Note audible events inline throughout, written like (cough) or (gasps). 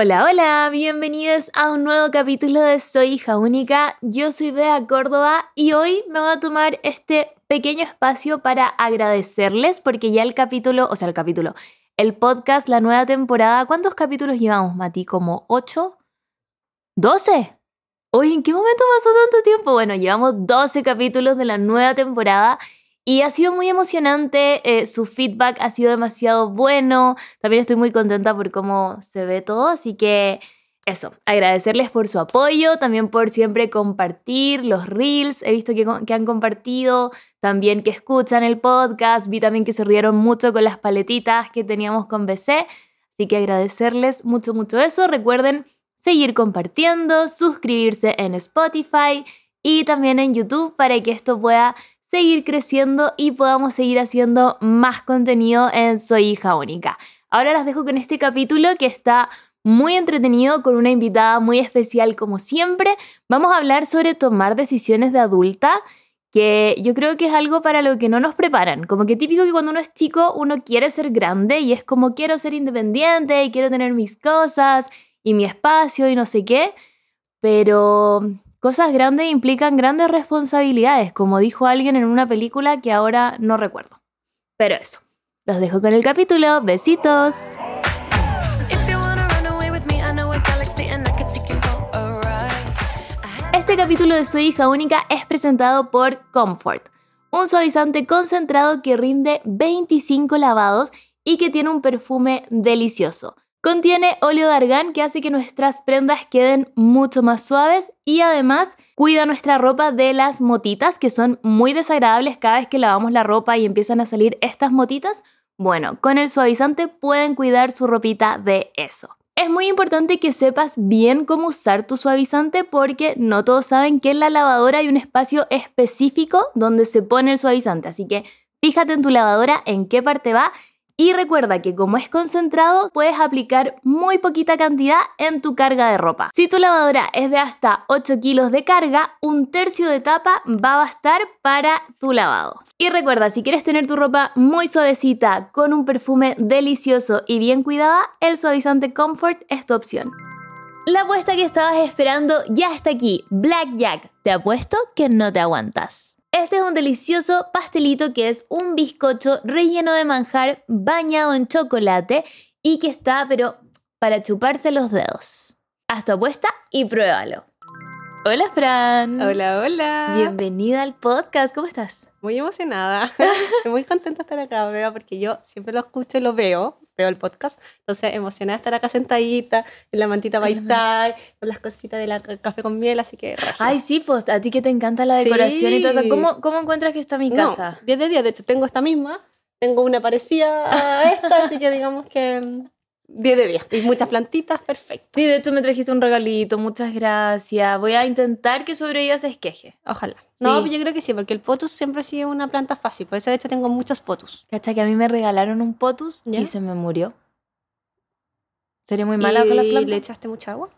Hola, hola, bienvenidos a un nuevo capítulo de Soy hija única. Yo soy Bea Córdoba y hoy me voy a tomar este pequeño espacio para agradecerles porque ya el capítulo, o sea, el capítulo, el podcast, la nueva temporada, ¿cuántos capítulos llevamos, Mati? ¿Como 8? ¿12? Oye, ¿en qué momento pasó tanto tiempo? Bueno, llevamos 12 capítulos de la nueva temporada y ha sido muy emocionante, eh, su feedback ha sido demasiado bueno, también estoy muy contenta por cómo se ve todo, así que eso, agradecerles por su apoyo, también por siempre compartir los reels, he visto que, que, han compartido, también que escuchan el podcast, vi también que se rieron mucho con las paletitas que teníamos con BC, así que agradecerles mucho, mucho eso, recuerden seguir compartiendo, suscribirse en Spotify y también en YouTube para que esto pueda seguir creciendo y podamos seguir haciendo más contenido en Soy hija única. Ahora las dejo con este capítulo que está muy entretenido con una invitada muy especial como siempre. Vamos a hablar sobre tomar decisiones de adulta, que yo creo que es algo para lo que no nos preparan. Como que típico que cuando uno es chico uno quiere ser grande y es como quiero ser independiente y quiero tener mis cosas y mi espacio y no sé qué, pero Cosas grandes implican grandes responsabilidades, como dijo alguien en una película que ahora no recuerdo. Pero eso, los dejo con el capítulo. Besitos. Este capítulo de Soy hija única es presentado por Comfort, un suavizante concentrado que rinde 25 lavados y que tiene un perfume delicioso. Contiene óleo de argán que hace que nuestras prendas queden mucho más suaves y además cuida nuestra ropa de las motitas que son muy desagradables cada vez que lavamos la ropa y empiezan a salir estas motitas. Bueno, con el suavizante pueden cuidar su ropita de eso. Es muy importante que sepas bien cómo usar tu suavizante porque no todos saben que en la lavadora hay un espacio específico donde se pone el suavizante, así que fíjate en tu lavadora en qué parte va y recuerda que como es concentrado, puedes aplicar muy poquita cantidad en tu carga de ropa. Si tu lavadora es de hasta 8 kilos de carga, un tercio de tapa va a bastar para tu lavado. Y recuerda, si quieres tener tu ropa muy suavecita, con un perfume delicioso y bien cuidada, el suavizante Comfort es tu opción. La apuesta que estabas esperando ya está aquí, Blackjack. Te apuesto que no te aguantas. Este es un delicioso pastelito que es un bizcocho relleno de manjar bañado en chocolate y que está, pero para chuparse los dedos. Haz tu apuesta y pruébalo. Hola Fran. Hola, hola. Bienvenida al podcast. ¿Cómo estás? Muy emocionada. (laughs) Estoy muy contenta de estar acá, porque yo siempre lo escucho y lo veo, veo el podcast. Entonces, emocionada de estar acá sentadita, en la mantita baitai, con las cositas del café con miel, así que... Ay, sí, pues a ti que te encanta la decoración y todo eso. ¿Cómo, ¿Cómo encuentras que está mi casa? No, 10 de 10. De hecho, tengo esta misma. Tengo una parecida a esta, así que digamos que 10 de 10. Y muchas plantitas, perfecto. Sí, de hecho me trajiste un regalito, muchas gracias. Voy a intentar que sobre ella se esqueje. Ojalá. No, yo creo que sí, porque el potus siempre ha sido una planta fácil. Por eso de hecho tengo muchos potus. ¿Cacha que a mí me regalaron un potus y se me murió? ¿Sería muy mala con las plantas? le echaste mucha agua?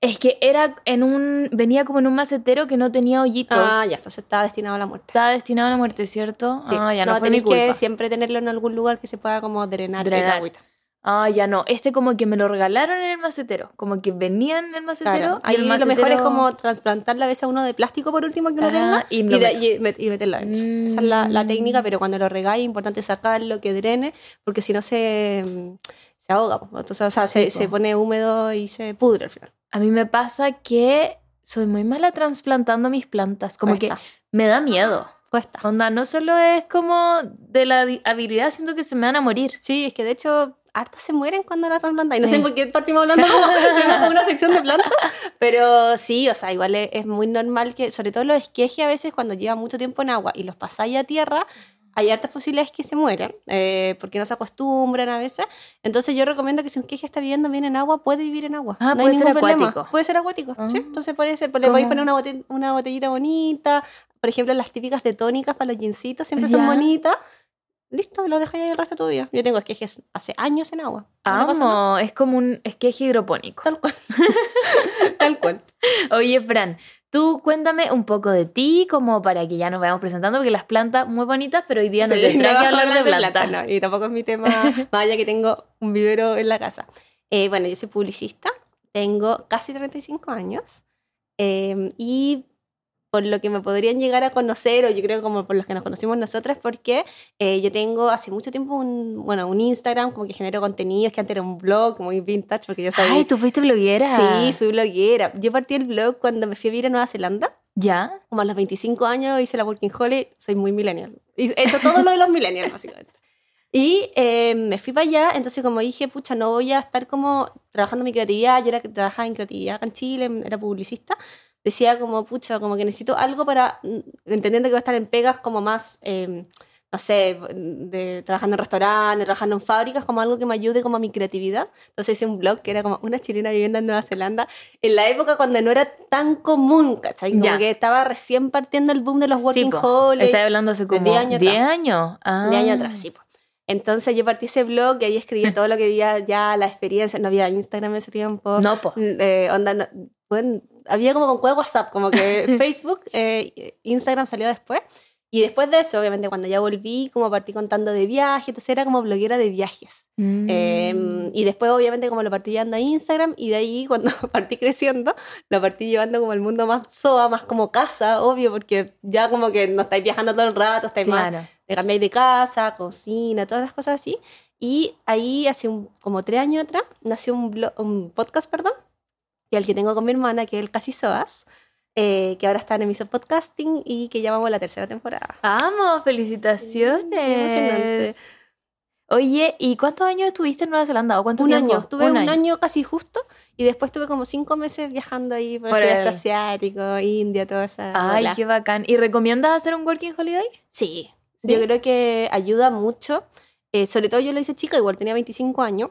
Es que era en un. venía como en un macetero que no tenía hoyitos. Ah, ya, entonces estaba destinado a la muerte. Estaba destinado a la muerte, ¿cierto? Sí. Ah, ya no, no, fue tenés mi culpa. que siempre tenerlo en algún lugar que se pueda como drenar, Drenar. el agüita. Ah, ya no. Este como que me lo regalaron en el macetero. Como que venían en el macetero. Claro. Ahí el lo mejor es como trasplantarla a veces a uno de plástico por último que uno Ajá, tenga y y, lo de- meto. y met- y meterla dentro. Esa es la, la técnica, pero cuando lo regáis es importante sacarlo, que drene, porque si no se, mm, se ahoga. po. Entonces, o sea, Sí, se, se pone húmedo y se pudre al final. A mí me pasa que soy muy mala trasplantando mis plantas. Como Cuesta. que me da miedo. Cuesta. Onda, no solo es como de la habilidad, siento que se me van a morir. Sí, es que de hecho hartas se mueren cuando las trasplantan. Y no Sí. sé por qué partimos hablando (laughs) (laughs) como, una sección de plantas, pero sí, o sea, igual es, es muy normal que, sobre todo los esquejes a veces cuando llevan mucho tiempo en agua y los pasáis a tierra, hay hartas posibilidades que se mueran, eh, porque no se acostumbran a veces. Entonces yo recomiendo que si un esqueje está viviendo bien en agua, puede vivir en agua. Ah, no puede hay ser ningún problema. acuático. Puede ser acuático, Ah. sí. Entonces puede ser, pues le podéis poner una, bote- una botellita bonita, por ejemplo, las típicas de tónicas para los jeansitos siempre Ya. son bonitas. Listo, lo dejáis ahí el resto de tu vida. Yo tengo esquejes hace años en agua. No. Amo, es como un esqueje hidropónico. Tal cual. (laughs) Tal cual. Oye, Fran, tú cuéntame un poco de ti, como para que ya nos vayamos presentando, porque las plantas muy bonitas, pero hoy día no Sí, te no a hablar de plantas. no, y tampoco es mi tema, allá que tengo un vivero en la casa. Eh, bueno, yo soy publicista, tengo casi 35 años eh, y por lo que me podrían llegar a conocer, o yo creo como por los que nos conocimos nosotras, porque eh, yo tengo hace mucho tiempo un, bueno, un Instagram como que genero contenidos, que antes era un blog muy vintage, porque yo sabía... Ay, ¿tú fuiste bloguera? Sí, fui bloguera. Yo partí el blog cuando me fui a vivir a Nueva Zelanda. ¿Ya? Como a los 25 años hice la Working Holiday, soy muy millennial. He hecho todo lo de los millennials, básicamente. Y eh, me fui para allá, entonces como dije, pucha, no voy a estar como trabajando mi creatividad, yo era que trabajaba en creatividad en Chile, era publicista, decía como, pucha, como que necesito algo para, mm, entendiendo que voy a estar en pegas como más, eh, no sé, de, trabajando en restaurantes, trabajando en fábricas, como algo que me ayude como a mi creatividad. Entonces hice un blog que era como una chilena viviendo en Nueva Zelanda, en la época cuando no era tan común, ¿cachai? Como Ya. que estaba recién partiendo el boom de los Sí, working po. holidays. Estás hablando hace como 10 años 10 atrás. años. Ah. De año atrás, sí. po. Entonces yo partí ese blog y ahí escribí (laughs) todo lo que había ya, la experiencia. No había Instagram en ese tiempo. No, po. Eh, onda, no- bueno, había como con juego WhatsApp, como que (laughs) Facebook, eh, Instagram salió después. Y después de eso, obviamente, cuando ya volví, como partí contando de viajes, entonces era como bloguera de viajes. Mm. Eh, y después, obviamente, como lo partí llevando a Instagram, y de ahí, (laughs) cuando partí creciendo, lo partí llevando como al mundo más SOA, más como casa, obvio, porque ya como que no estáis viajando todo el rato, estáis más claro. de cambiar de casa, cocina, todas las cosas así. Y ahí hace un, como tres años atrás nació un, blo- un podcast, perdón, que el que tengo con mi hermana, que es el Casi Soas, eh, que ahora está en Emiso Podcasting y que llamamos la tercera temporada. ¡Vamos! ¡Felicitaciones! emocionante. Oye, ¿y cuántos años estuviste en Nueva Zelanda? ¿O cuánto Un tiempo? año, estuve un, año. casi justo y después tuve como cinco meses viajando ahí por, Por el sudeste asiático, India, toda esa. Ay, bola. qué bacán. ¿Y recomiendas hacer un working holiday? Sí, ¿Sí? yo creo que ayuda mucho. Eh, sobre todo yo lo hice chica, igual tenía 25 años.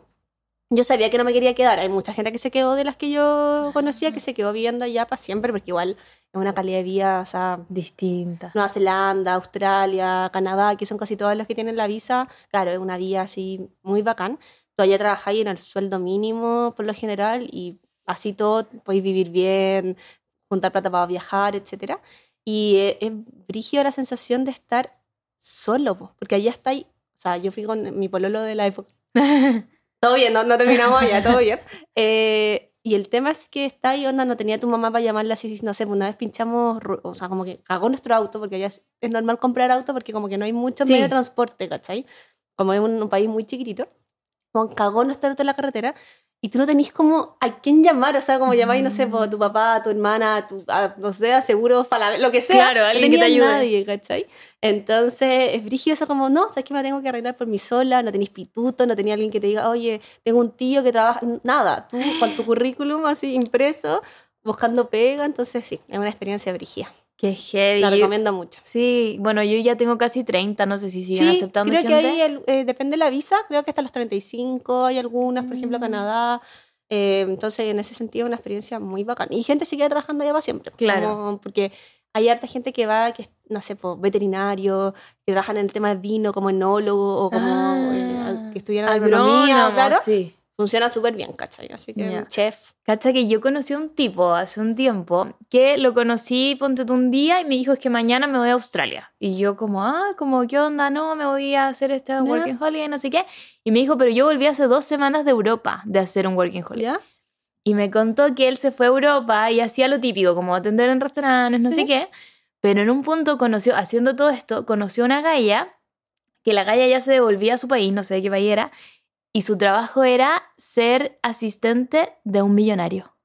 Yo sabía que no me quería quedar. Hay mucha gente que se quedó de las que yo conocía, que se quedó viviendo allá para siempre, porque igual es una calidad de vida, o sea, Distinta. Nueva Zelanda, Australia, Canadá, que son casi todas las que tienen la visa. Claro, es una vida así muy bacán. Tú allá trabajáis en el sueldo mínimo por lo general y así todo podéis vivir bien, juntar plata para viajar, etc. Y eh, es brígido la sensación de estar solo, po, porque allá estáis, o sea, yo fui con mi pololo de la época. (laughs) Todo bien, no, no terminamos allá, todo bien. (laughs) Eh, y el tema es que está ahí, onda, no tenía tu mamá para llamarla así, no sé, una vez pinchamos, o sea, como que cagó nuestro auto, porque allá es, es normal comprar auto porque como que no hay muchos Sí. medios de transporte, ¿cachai? Como es un, un país muy chiquitito. Como cagó nuestro auto en la carretera y tú no tenés como a quién llamar, o sea, como llamáis, no sé, a tu papá, tu hermana, tu, a, no sé, a seguro, Falabella, lo que sea. Claro, no alguien que te ayude. nadie, ¿cachai? Entonces, es brígido eso como, no, sabes que me tengo que arreglar por mí sola, no tenéis pituto, no tenía alguien que te diga, oye, tengo un tío que trabaja, nada, tú con tu (gasps) currículum así impreso, buscando pega, entonces sí, es una experiencia brígida. Qué heavy. La recomiendo mucho. Sí, bueno, yo ya tengo casi 30, no sé si siguen Sí, aceptando creo gente. que ahí el- eh, depende de la visa, creo que hasta los 35 hay algunas, por ejemplo, Mm. Canadá. eh, entonces, en ese sentido, es una experiencia muy bacana. Y gente sigue trabajando allá para siempre. Claro. como- porque hay harta gente que va, que no sé, pues, veterinario, que trabajan en el tema de vino como enólogo o como Ah, eh, que estudian agronomía, claro. sí. Funciona súper bien, ¿cachai? Así que, Ya. chef. Cacha que yo conocí a un tipo hace un tiempo que lo conocí, ponte tú un día y me dijo es que mañana me voy a Australia. Y yo como, ah, como, ¿qué onda? No, me voy a hacer este working holiday, no sé qué. Y me dijo, pero yo volví hace dos semanas de Europa de hacer un working holiday. ¿Ya? Y me contó que él se fue a Europa y hacía lo típico, como atender en restaurantes, no Sí. sé qué. Pero en un punto conoció, haciendo todo esto, conoció a una galla, que la galla ya se devolvía a su país, no sé de qué país era, y su trabajo era ser asistente de un millonario.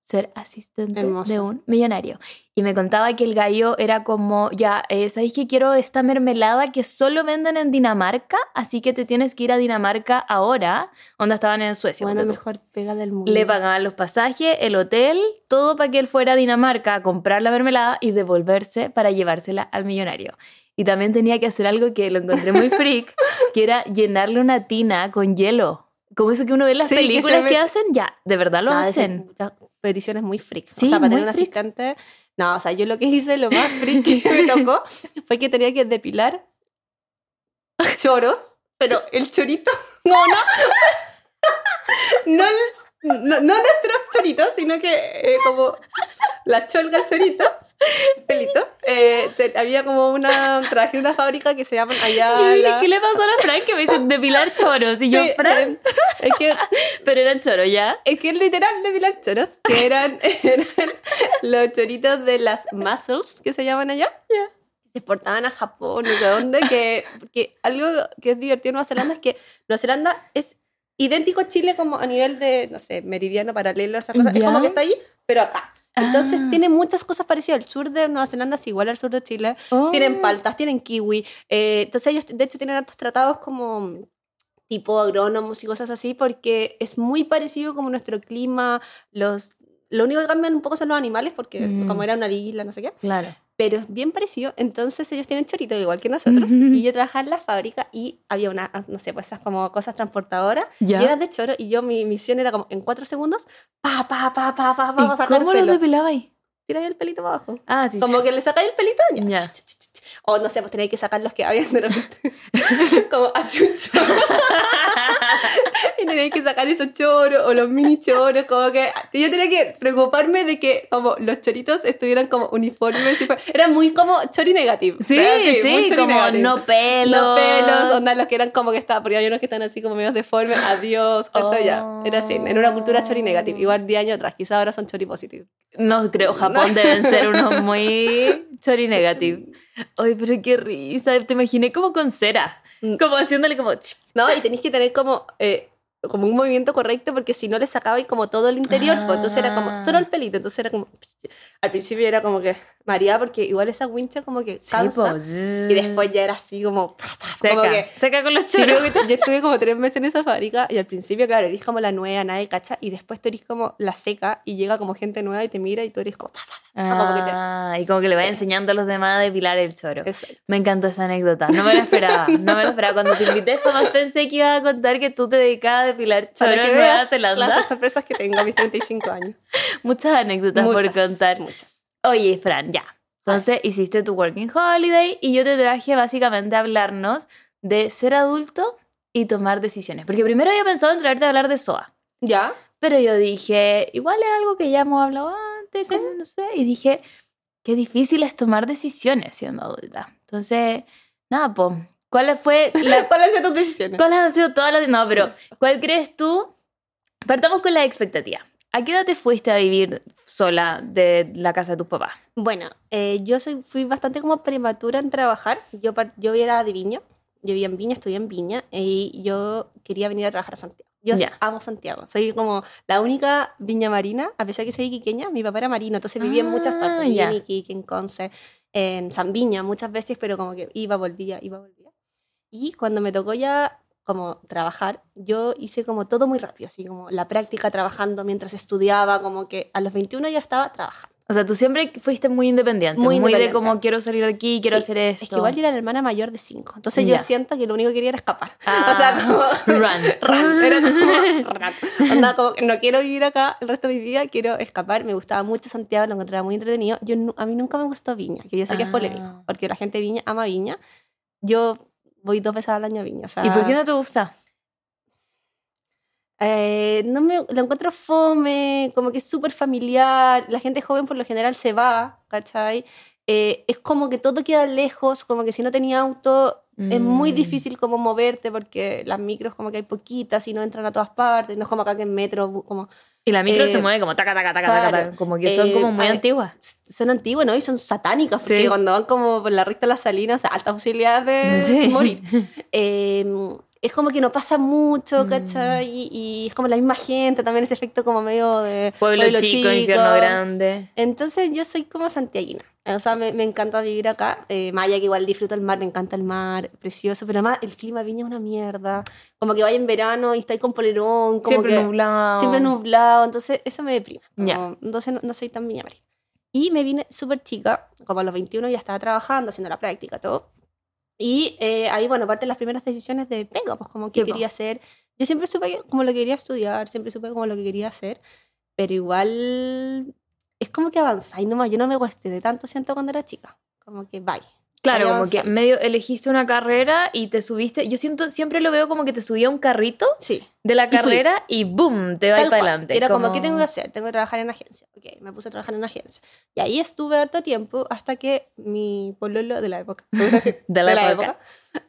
Ser asistente de un millonario. Y me contaba que el gallo era como, ya, eh, ¿sabéis que quiero esta mermelada que solo venden en Dinamarca? Así que te tienes que ir a Dinamarca ahora. Onda estaban en Suecia. Bueno, mejor pega del mundo. Le pagaban los pasajes, el hotel, todo para que él fuera a Dinamarca a comprar la mermelada y devolverse para llevársela al millonario. Y también tenía que hacer algo que lo encontré muy freak, (laughs) que era llenarle una tina con hielo. Como eso que uno ve en las Sí, que películas que, mete- hacen, ya, de verdad lo de hacen. muchas peticiones muy freak. Sí, o sea, para tener un freak. asistente. No, o sea, yo lo que hice, lo más freak que me tocó, (laughs) fue que tenía que depilar choros, pero el chorito, (laughs) no, no. No, el- no, no nuestros choritos, sino que eh, como la cholga el chorito, (laughs) pelito. Eh, te- había como una, trabajé en una fábrica que se llama allá. Yo dije, ¿qué le pasó a la Fran? Que me dicen depilar choros. Y yo, Sí, Fran, es que (laughs) pero eran choros, ¿ya? Es que es literal de Pilar Choros, que eran, (laughs) eran los choritos de las mussels, que se llaman allá. Ya. Se exportaban a Japón, no sé dónde, que, porque algo que es divertido en Nueva Zelanda es que Nueva Zelanda es idéntico a Chile como a nivel de, no sé, meridiano, paralelo, esas cosas. Es Ya. como que está ahí, pero acá. Entonces Ah. tiene muchas cosas parecidas. El sur de Nueva Zelanda es igual al sur de Chile. Oh. Tienen paltas, tienen kiwi. eh, entonces ellos, de hecho, tienen hartos tratados como tipo agrónomos y cosas así, porque es muy parecido como nuestro clima. Los, lo único que cambian un poco son los animales, porque Mm. como era una isla, no sé qué. Claro. Pero es bien parecido. Entonces ellos tienen choritos igual que nosotros. Y yo trabajaba en la fábrica y había una, no sé, pues esas como cosas transportadoras. Ya. Y eran de choro. Y yo, mi misión era como en cuatro segundos, pa, pa, pa, pa, pa, pa, ¿Y cómo lo depilabais? Tira el pelito para abajo. Ah, sí. Como que le sacáis el pelito. ya. Ya. Ch, ch, ch. O no sé, pues tenéis que sacar los que habían de repente. (laughs) como hace un choro. (laughs) y tenéis que sacar esos choros o los mini choros. Como que yo tenía que preocuparme de que como los choritos estuvieran como uniformes. y fue- Era muy como chori negativo. Sí, sí, como negative. no pelos. No pelos, onda los que eran como que estaban, porque hay unos que están así como medio deformes, adiós, ¿cachai? ya. Era así, en una cultura chori negative, igual 10 años atrás, quizás ahora son chori positive. No creo, Japón deben ser unos (laughs) muy chori negative. Ay, pero qué risa. Te imaginé como con cera. Mm. Como haciéndole como... ¿no? Y tenéis que tener como, eh, como un movimiento correcto porque si no le sacabais como todo el interior, pues entonces era como Ah. solo el pelito, entonces era como, al principio era como que mareada porque igual esa wincha como que Sí, cansa po, y después ya era así como, pa, pa, Seca, como que... seca con los choros. yo estuve como tres meses en esa fábrica y al principio, claro, eres como la nueva, nadie cacha, y después tú eres como la seca y llega como gente nueva y te mira y tú eres como, pa, pa, como te- Ah, y como que le va enseñando a los demás a depilar el choro. Exacto. Me encantó esa anécdota. No me lo esperaba. No me lo esperaba. Cuando te invité, jamás pensé que ibas a contar que tú te dedicabas depilar choro Para que en Nueva veas Zelanda. las (laughs) sorpresas que tengo a mis 35 años. Muchas anécdotas por Muchas, contar. Muchas. Oye, Fran, ya. Entonces hiciste tu Working Holiday y yo te traje básicamente a hablarnos de ser adulto y tomar decisiones. Porque primero había pensado en traerte a hablar de SOA. ¿Ya? Pero yo dije, igual es algo que ya hemos hablado antes, como no sé. Y dije, qué difícil es tomar decisiones siendo adulta. Entonces, nada, pues, ¿cuál fue la, (laughs) ¿Cuáles son tus decisiones? ¿Cuáles han sido todas las.? No, pero (laughs) ¿cuál crees tú? Partamos con la expectativa. ¿A qué edad te fuiste a vivir sola de la casa de tus papás? Bueno, eh, yo soy, fui bastante como prematura en trabajar. Yo, yo era de Viña, yo vivía en Viña, estudié en Viña y yo quería venir a trabajar a Santiago. Yo Ya. amo Santiago, soy como la única viña marina, a pesar que soy iquiqueña, mi papá era marino, entonces vivía en muchas Ah, partes, vivía ya. en Iquique, en Conce, en San Viña muchas veces, pero como que iba, volvía, iba, volvía. Y cuando me tocó ya como trabajar, yo hice como todo muy rápido, así como la práctica trabajando mientras estudiaba, como que a los 21 ya estaba trabajando. O sea, tú siempre fuiste muy independiente. Muy, Muy de como quiero salir de aquí, quiero Sí, hacer esto. Es que igual yo era la hermana mayor de cinco. Entonces Ya. yo siento que lo único que quería era escapar. Ah, (laughs) o sea, como... (laughs) Run. (laughs) Run. Era como... run. Onda, como que no quiero vivir acá el resto de mi vida, quiero escapar. Me gustaba mucho Santiago, lo encontraba muy entretenido. Yo, a mí nunca me gustó Viña, que yo sé que es Ah. polémico, porque la gente de Viña ama Viña. Yo voy dos veces al año a Viña. O sea, ¿Y por qué no te gusta? eh, no me lo encuentro fome, como que es súper familiar, la gente joven por lo general se va, ¿cachai? Eh, es como que todo queda lejos, como que si no tenía auto es muy Mm. difícil como moverte porque las micros como que hay poquitas y no entran a todas partes, no es como acá que en metro, como Y la micro Eh, se mueve como taca, taca, taca, taca, claro. taca, Como que son Eh, como muy antiguas. son antiguas, ¿no? Y son satánicas porque Sí. cuando van como por la recta de las salinas, o sea, alta posibilidad de Sí. (laughs) morir. (laughs) Eh, es como que no pasa mucho, Mm. ¿cachai? Y, y es como la misma gente, también ese efecto como medio de Pueblo, chico, infierno grande. Entonces yo soy como santiaguina. O sea, me, me encanta vivir acá. Eh, Maya, que igual disfruto el mar, me encanta el mar, precioso. Pero además el clima de viña es una mierda. Como que vaya en verano y estáis con polerón. Como Siempre que, nublado. Siempre nublado. Entonces eso me deprime. Ya. Como- Entonces no, no soy tan viña marina. Y me vine súper chica, como a los 21 ya estaba trabajando, haciendo la práctica, todo. Y eh, ahí, bueno, parte de las primeras decisiones de pega, pues como po. quería hacer. Yo siempre supe como lo que quería estudiar, siempre supe como lo que quería hacer, pero igual es como que avanzáis nomás. Yo no me cuestioné tanto, siento, cuando era chica. Como que bye. Claro, como que medio elegiste una carrera y te subiste. Yo siento, siempre lo veo como que te subía un carrito Sí. de la Y carrera y boom, te va Tal para adelante. Era como, ¿qué tengo que hacer? Tengo que trabajar en agencia. Ok, me puse a trabajar en agencia. Y ahí estuve harto tiempo hasta que mi pololo de la época, (laughs) gusta decir, De la época.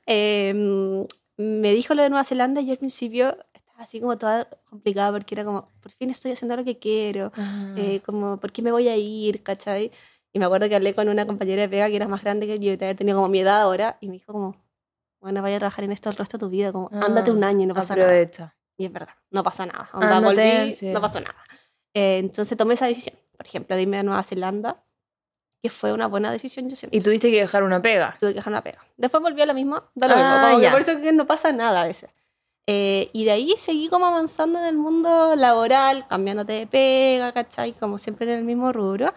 eh, me dijo lo de Nueva Zelanda y al principio así como toda complicada porque era como, por fin estoy haciendo lo que quiero. Eh, como, ¿por qué me voy a ir? ¿Cachai? Y me acuerdo que hablé con una compañera de pega que era más grande que yo, haber tenido como mi edad ahora, y me dijo como, bueno, vaya a trabajar en esto el resto de tu vida, como, Ah, ándate un año y no pasa nada. Aprovecha. Y es verdad, no pasa nada. Onda, Ándate, volví, sí. no pasó nada. Eh, entonces tomé esa decisión, por ejemplo, de irme a Nueva Zelanda, que fue una buena decisión, yo siento. Y tuviste que dejar una pega. Tuve que dejar una pega. Después volví a la misma, da lo Ah, mismo. Como que ya. por eso que no pasa nada a veces. Eh, y de ahí seguí como avanzando en el mundo laboral, cambiándote de pega, ¿cachai? Como siempre en el mismo rubro.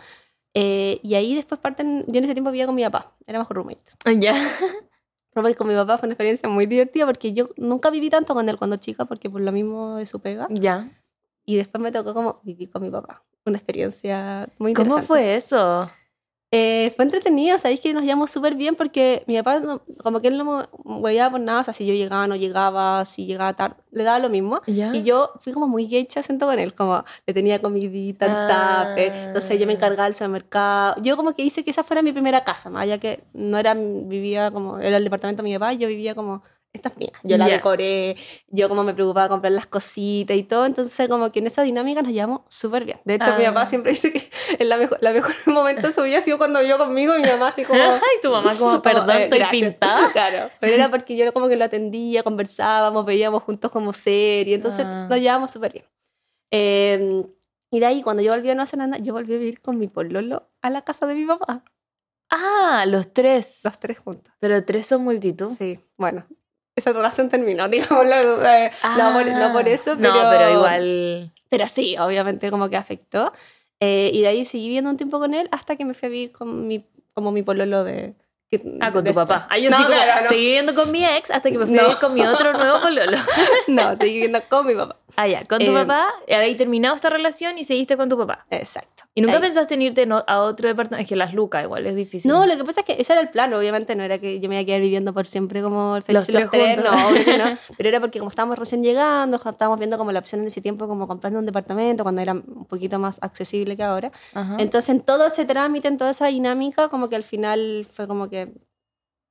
Eh, y ahí después parten, yo en ese tiempo vivía con mi papá, éramos roommates. Ya. (laughs) Roommate con mi papá fue una experiencia muy divertida porque yo nunca viví tanto con él cuando chica, porque por lo mismo de su pega. Ya. Y después me tocó como vivir con mi papá. Una experiencia muy ¿Cómo interesante. fue eso? Eh, fue entretenido, sabéis que nos llevamos súper bien porque mi papá, no- como que él no me hueveaba por nada, o sea, si yo llegaba, no llegaba, si llegaba tarde, le daba lo mismo. Ya. Y yo fui como muy gay acento con él, como le tenía comidita, Ah. tape, entonces yo me encargaba del supermercado. Yo como que hice que esa fuera mi primera casa, más allá que no era, vivía como, era el departamento de mi papá, yo vivía como, esta es mía. Yo la decoré, yo como me preocupaba comprar las cositas y todo, entonces como que en esa dinámica nos llevamos súper bien. De hecho, mi Ah. papá siempre dice que el la mejor, la (laughs) mejor momento de su vida ha sido cuando vivió conmigo y mi mamá así como... Ay, tu mamá (laughs) como, perdón, eh, estoy gracias. pintada. (laughs) Claro, pero era porque yo como que lo atendía, conversábamos, veíamos juntos como serie, entonces Ah. nos llevábamos súper bien. Eh, y de ahí, cuando yo volví a Nueva Zelanda, yo volví a vivir con mi pololo a la casa de mi papá, Ah, los tres. los tres juntos. Pero tres son multitud. Sí, bueno, esa relación terminó, (laughs) digámoslo, eh, no, por, no por eso, pero... Ah. No, pero igual. Pero sí, obviamente como que afectó. Eh, y de ahí seguí viviendo un tiempo con él hasta que me fui a vivir con mi, como mi pololo de... Ah, con tu papá. Ah, yo No, sí como, claro, no. seguí viviendo con mi ex hasta que me fui a (laughs) No. vivir con mi otro nuevo pololo. (laughs) No, seguí viviendo con mi papá. Ah, ya. Con tu Eh, papá, habéis terminado esta relación y seguiste con tu papá. Exacto. ¿Y nunca Ahí. pensaste en irte a otro departamento? Es que las lucas igual es difícil. No, lo que pasa es que ese era el plan, obviamente no era que yo me iba a quedar viviendo por siempre como felices Los los, tres tres, no, obvio que no, (laughs) pero era porque como estábamos recién llegando, estábamos viendo como la opción en ese tiempo como comprando un departamento cuando era un poquito más accesible que ahora. Ajá. Entonces en todo ese trámite, en toda esa dinámica, como que al final fue como que...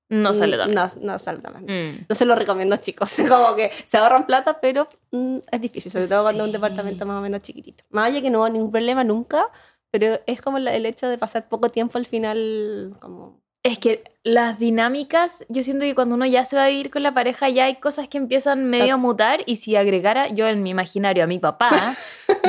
no sale mm, tan. No, no sale tan. Mm. Entonces lo recomiendo chicos, (laughs) como que se ahorran plata, pero mm, es difícil, sobre todo cuando es Sí. un departamento más o menos chiquitito. Más allá que no hubo ningún problema nunca, pero es como la- el hecho de pasar poco tiempo al final, como... Es que las dinámicas, yo siento que cuando uno ya se va a vivir con la pareja, ya hay cosas que empiezan medio a mutar y si agregara yo en mi imaginario a mi papá,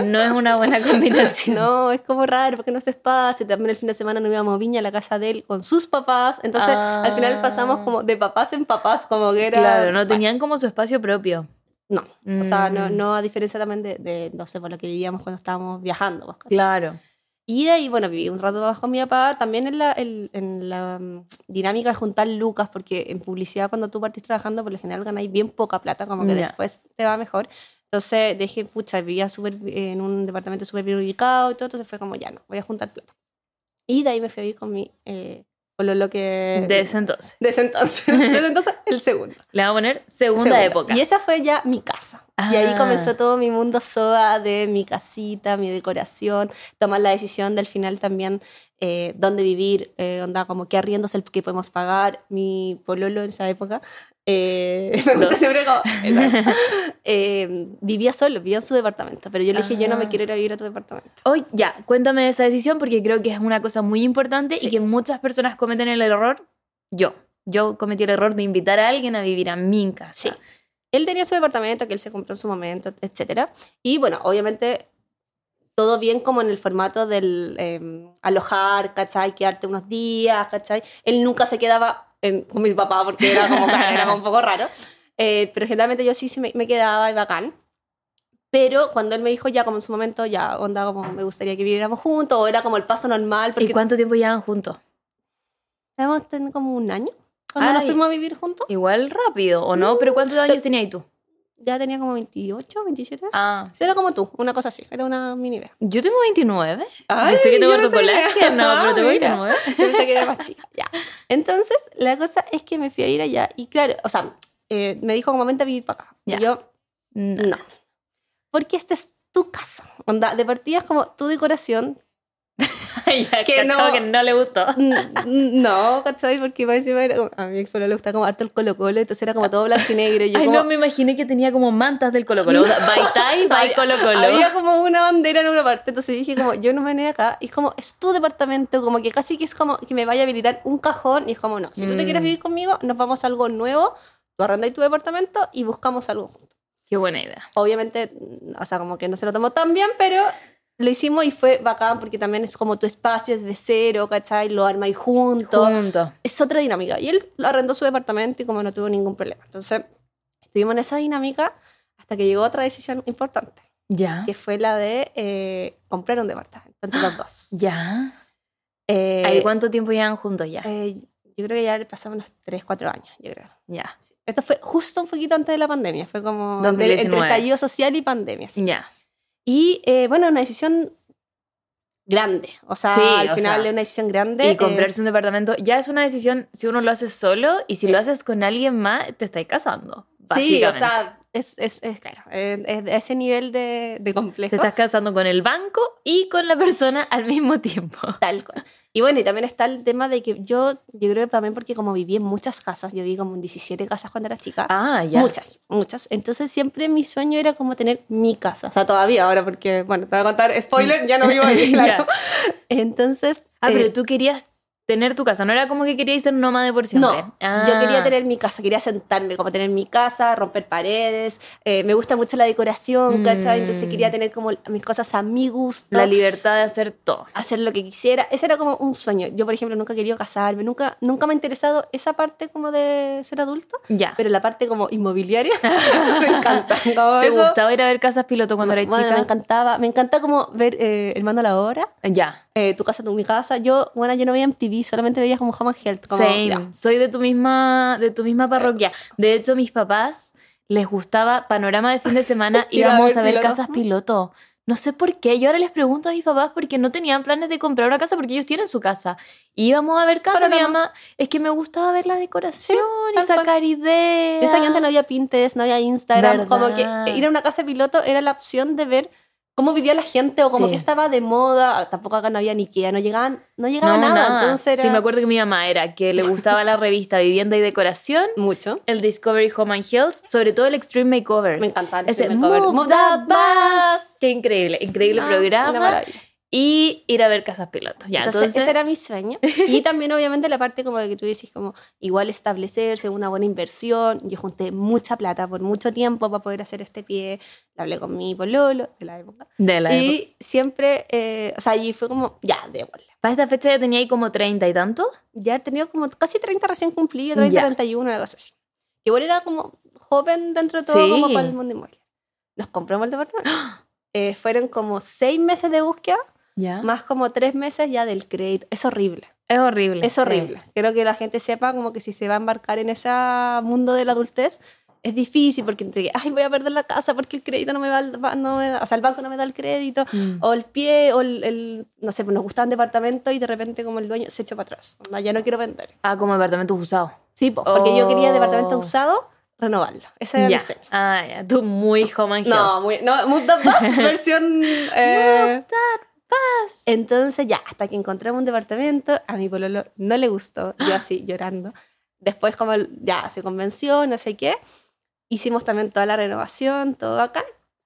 no es una buena (laughs) combinación. No, es como raro porque no se espacio. También el fin de semana nos íbamos a Viña a la casa de él con sus papás. Entonces Ah. al final pasamos como de papás en papás, como que era... Claro, no tenían como su espacio propio. No, o sea, no, Mm, no a diferencia también de, de, no sé, por lo que vivíamos cuando estábamos viajando. pues. Claro. Y de ahí, bueno, viví un rato con mi papá, también en la, en, en la mm, dinámica de juntar lucas, porque en publicidad cuando tú partís trabajando, por lo general ganáis bien poca plata, como que después te va mejor. Entonces dije, pucha, vivía súper en un departamento súper bien ubicado y todo, entonces fue como, ya no, voy a juntar plata. Y de ahí me fui a vivir con mi eh, pololo que... De ese entonces. de ese entonces, (laughs) de ese entonces, el segundo. Le vamos a poner segunda, Segunda. época. Y esa fue ya mi casa. Y ahí Ah. comenzó todo mi mundo soa de mi casita, mi decoración, tomar la decisión del final también eh, dónde vivir, eh, onda como qué arriendos el que podemos pagar. Mi pololo en esa época, eh, (laughs) me gusta siempre como. (laughs) Eh, vivía solo, vivía en su departamento, pero yo le dije, yo no me Ah. quiero ir a vivir a tu departamento. Hoy, ya, cuéntame de esa decisión porque creo que es una cosa muy importante Sí. y que muchas personas cometen el error. Yo. Yo cometí el error de invitar a alguien a vivir a mi casa. Sí. Él tenía su departamento que él se compró en su momento, etcétera. Y bueno, obviamente todo bien como en el formato del eh, alojar, ¿cachai? Quedarte unos días, ¿cachai? Él nunca se quedaba en- con mis papás porque era como, era como un poco raro. (laughs) Eh, pero generalmente yo sí, sí me, me quedaba y bacán. Pero cuando él me dijo ya como en su momento, ya onda como me gustaría que viviéramos juntos, o era como el paso normal, porque ¿Y cuánto tiempo llevan juntos? tenido como un año cuando nos fuimos a vivir juntos. Igual rápido, ¿o no? ¿Pero cuántos años tenías tú? Ya tenía como 28, 27. Ah, Sí, Era como tú, una cosa así, era una mini bea. yo tengo 29. Ay, sé que tengo sabía. colágeno, pero tengo (laughs) Mira. 29. Yo pensé que era más chica. Ya. Entonces, la cosa es que me fui a ir allá y claro, o sea, eh, me dijo como vente a vivir para acá. Ya. Y yo, No. no. Porque esta es tu casa. Onda, de partida es como tu decoración. (laughs) ya, Que no- que no le gustó. Mm, no, ¿cachai? Porque más encima era como- a mi ex le gustaba como harto el Colo Colo, entonces era como todo blanco y negro. Yo Ay, como, no, me imaginé que tenía como mantas del Colo Colo. O sea, Baitai, (laughs) Bai Había- Colo Colo. Había como una bandera en una parte, entonces dije como, yo no me voy acá. Y es como, es tu departamento, como que casi que es como que me vaya a habilitar un cajón. Y es como, no, si tú te Mm. quieres vivir conmigo, nos vamos a algo nuevo, tú arrendáis tu departamento y buscamos algo juntos. Qué buena idea. Obviamente, mm, o sea, como que no se lo tomó tan bien, pero lo hicimos y fue bacán porque también es como tu espacio es de cero, ¿cachai? Lo armáis juntos. Juntos. Es otra dinámica. Y él arrendó su departamento y como no tuvo ningún problema. Entonces, estuvimos en esa dinámica hasta que llegó otra decisión importante Ya. que fue la de eh, comprar un departamento entre los dos. (gasps) Ya. Eh, ¿Ahí cuánto tiempo llevan juntos ya? eh, yo creo que ya le pasamos unos 3, 4 años, yo creo. ya. Esto fue justo un poquito antes de la pandemia, fue como entre, 2019. entre estallido social y pandemia. sí. Ya. Y eh, bueno, una decisión grande, o sea, Sí, al o final sea, es una decisión grande. Y comprarse un departamento ya es una decisión si uno lo hace solo y si lo haces con alguien más, te estáis casando. eh, sí, o sea, es, es, es claro, es ese nivel de, de complejo. Te estás casando con el banco y con la persona al mismo tiempo. (laughs) Tal cual. Y bueno, y también está el tema de que yo, yo creo que también porque como viví en muchas casas, yo viví como en 17 casas cuando era chica, Ah, ya. muchas, muchas. Entonces siempre mi sueño era como tener mi casa. O sea, todavía ahora porque, bueno, te voy a contar, spoiler, ya no vivo ahí, (laughs) claro. Entonces... Ah, eh, pero tú querías tener tu casa, no era como que querías ser nómade por siempre. No, Ah. yo quería tener mi casa, quería sentarme, como tener mi casa, romper paredes. eh, me gusta mucho la decoración, ¿cachai? Entonces Mm. quería tener como mis cosas a mi gusto. la libertad de hacer todo. hacer lo que quisiera. Ese era como un sueño. Yo, por ejemplo, nunca querido casarme, nunca, nunca me ha interesado esa parte como de ser adulto, Ya. pero la parte como inmobiliaria (laughs) me encanta. ¿Te eso- gustaba ir a ver casas piloto cuando eras Bueno, Me chica? encantaba, me encanta como ver eh, El Mando a la Hora, Ya. eh, Tu casa, tu mi casa. Yo, bueno, yo no veía MTV, solamente veía como Home and Health. Como, Same. Soy de tu misma, de tu misma parroquia. De hecho, mis papás les gustaba panorama de fin de semana, (laughs) a íbamos a ver piloto. casas piloto. No sé por qué. Yo ahora les pregunto a mis papás porque no tenían planes de comprar una casa porque ellos tienen su casa. Y íbamos a ver casa. Mi mamá, es que me gustaba ver la decoración y tal cual. sacar ideas. Piensa que antes no había Pinterest, no había Instagram. ¿Verdad? Como que ir a una casa piloto era la opción de ver cómo vivía la gente o como Sí. que estaba de moda. Tampoco acá no había ni Ikea, no llegaban, no llegaba nada. Entonces era Sí, me acuerdo que mi mamá era que le gustaba la revista Vivienda y Decoración, mucho. el Discovery Home and Health, sobre todo el Extreme Makeover. Me encantaba el Ese primer cover. Move Move That Bus. Qué increíble, increíble Ah, una programa. maravilla. Y ir a ver casas pilotos. Ya, entonces, entonces, ese era mi sueño. Y también, obviamente, la parte como de que tú decís, como igual establecerse, una buena inversión. Yo junté mucha plata por mucho tiempo para poder hacer este pie. Lo hablé con mi pololo de la época. de la época. Y siempre, eh, o sea, allí fue como, ya, démosle. Para esta fecha ya tenía ahí como 30 y tanto. Ya he tenido como casi 30 recién cumplido, 30, Ya. 31, una cosa así. Igual era como joven dentro de todo, Sí. como para el mundo inmobiliario. Nos compramos el departamento. (gasps) Eh, fueron como seis meses de búsqueda, Ya. más como tres meses ya del crédito. Es horrible. Es horrible. Es sí. horrible. Quiero que la gente sepa como que si se va a embarcar en ese mundo de la adultez, es difícil porque entre ay, voy a perder la casa porque el crédito no me va, no me da- o sea, el banco no me da el crédito, Mm. o el pie, o el, el- no sé, pues nos gustaban departamentos y de repente como el dueño se echó para atrás. Onda, ya no quiero vender. Ah, como departamentos usados. Sí, po, porque yo quería Oh. departamento usado, renovarlo. Ese era Ya. mi sueño. Ah, ya. Tú muy home and No, muy, no, Move the Bus, versión... eh, Bus. Entonces ya, hasta que encontramos un departamento, a mi pololo no le gustó, yo así llorando. Después como ya se convenció, no sé qué, hicimos también toda la renovación, todo acá,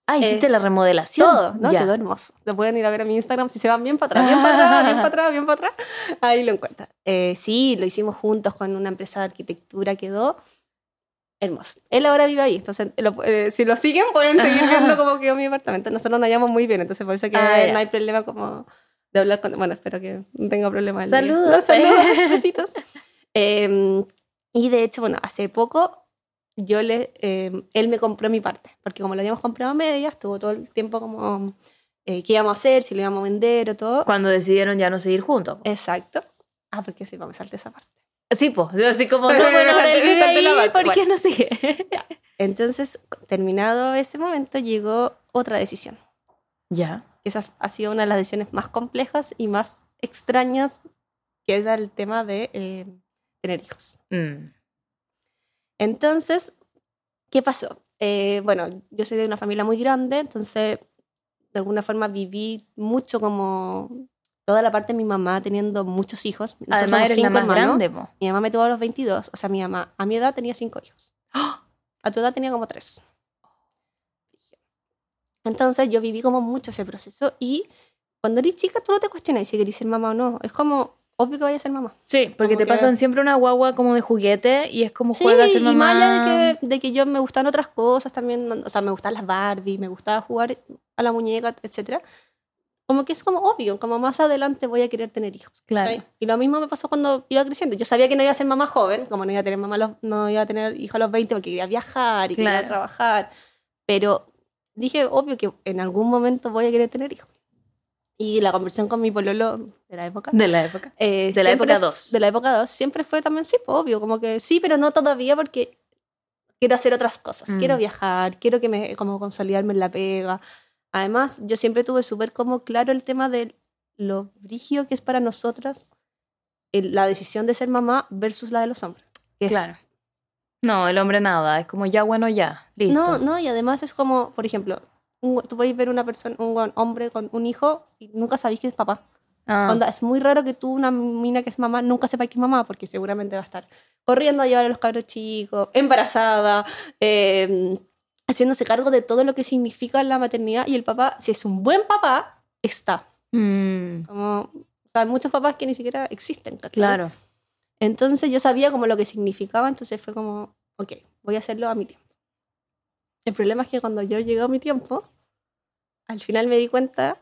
Ah, hiciste Eh, la remodelación. todo, ¿no? Ya. Quedó hermoso. Lo pueden ir a ver a mi Instagram si se van bien para atrás, bien para atrás, bien para atrás, bien para atrás, ahí lo encuentran. Eh, sí, lo hicimos juntos con una empresa de arquitectura, quedó hermoso. Él ahora vive ahí, entonces lo- eh, si lo siguen pueden seguir viendo cómo quedó mi apartamento. Nosotros nos hallamos muy bien, entonces por eso que Ah, ya. no hay problema como de hablar con... Bueno, espero que no tenga problema. Saludos. Saludos, (laughs) besitos. Eh, y de hecho, bueno, hace poco yo le, eh, él me compró mi parte, porque como lo habíamos comprado a medias, estuvo todo el tiempo como eh, qué íbamos a hacer, si lo íbamos a vender o todo. Cuando decidieron ya no seguir juntos. Exacto. Ah, porque sí, vamos a saltar esa parte. Sí, pues, así como, no, (laughs) bueno, ahí. ¿por qué no sigue? Entonces, terminado ese momento, llegó otra decisión. ya. Esa ha sido una de las decisiones más complejas y más extrañas, que es el tema de eh, tener hijos. Mm. Entonces, ¿qué pasó? Eh, bueno, yo soy de una familia muy grande, entonces de alguna forma viví mucho como toda la parte de mi mamá teniendo muchos hijos. Nosotros Además, eres la cinco más hermanos. grande, po. Mi mamá me tuvo a los 22, o sea, mi mamá a mi edad tenía cinco hijos. A tu edad tenía como tres. Entonces yo viví como mucho ese proceso y cuando eres chica tú no te cuestionas si querés ser mamá o no. Es como obvio que vaya a ser mamá. Sí, porque Como te que- pasan siempre una guagua como de juguete y es como Sí, juega a ser y mamá. más allá de que, de que yo me gustan otras cosas también, o sea, me gustan las Barbie, me gustaba jugar a la muñeca, etcétera. Como que es como obvio, como más adelante voy a querer tener hijos. Claro. Y lo mismo me pasó cuando iba creciendo. Yo sabía que no iba a ser mamá joven, como no iba a tener mamá los- no iba a tener hijos a los 20 porque quería viajar y Claro. quería trabajar. Pero dije, obvio que en algún momento voy a querer tener hijos. Y la conversación con mi pololo de la época De la época. eh, De la época f- dos. De la época 2. Siempre fue también, sí, pues, obvio, como que sí, pero no todavía porque quiero hacer otras cosas. Mm. Quiero viajar, quiero que me, como consolidarme en la pega. Además, yo siempre tuve súper como claro el tema de lo brígido que es para nosotras el- la decisión de ser mamá versus la de los hombres. Es- Claro. No, el hombre nada, es como ya bueno ya, listo. No, no, y además es como, por ejemplo, un- tú podéis ver una persona, un hombre con un hijo y nunca sabéis que es papá. Ah, Onda, es muy raro que tú, una mina que es mamá, nunca sepa que es mamá, porque seguramente va a estar corriendo a llevar a los cabros chicos, embarazada, eh, haciéndose cargo de todo lo que significa la maternidad. Y el papá, si es un buen papá, está. mm, Como, o sea, hay muchos papás que ni siquiera existen. ¿cachai? claro. Entonces yo sabía como lo que significaba, entonces fue como, ok, voy a hacerlo a mi tiempo. El problema es que cuando yo llegué a mi tiempo, al final me di cuenta,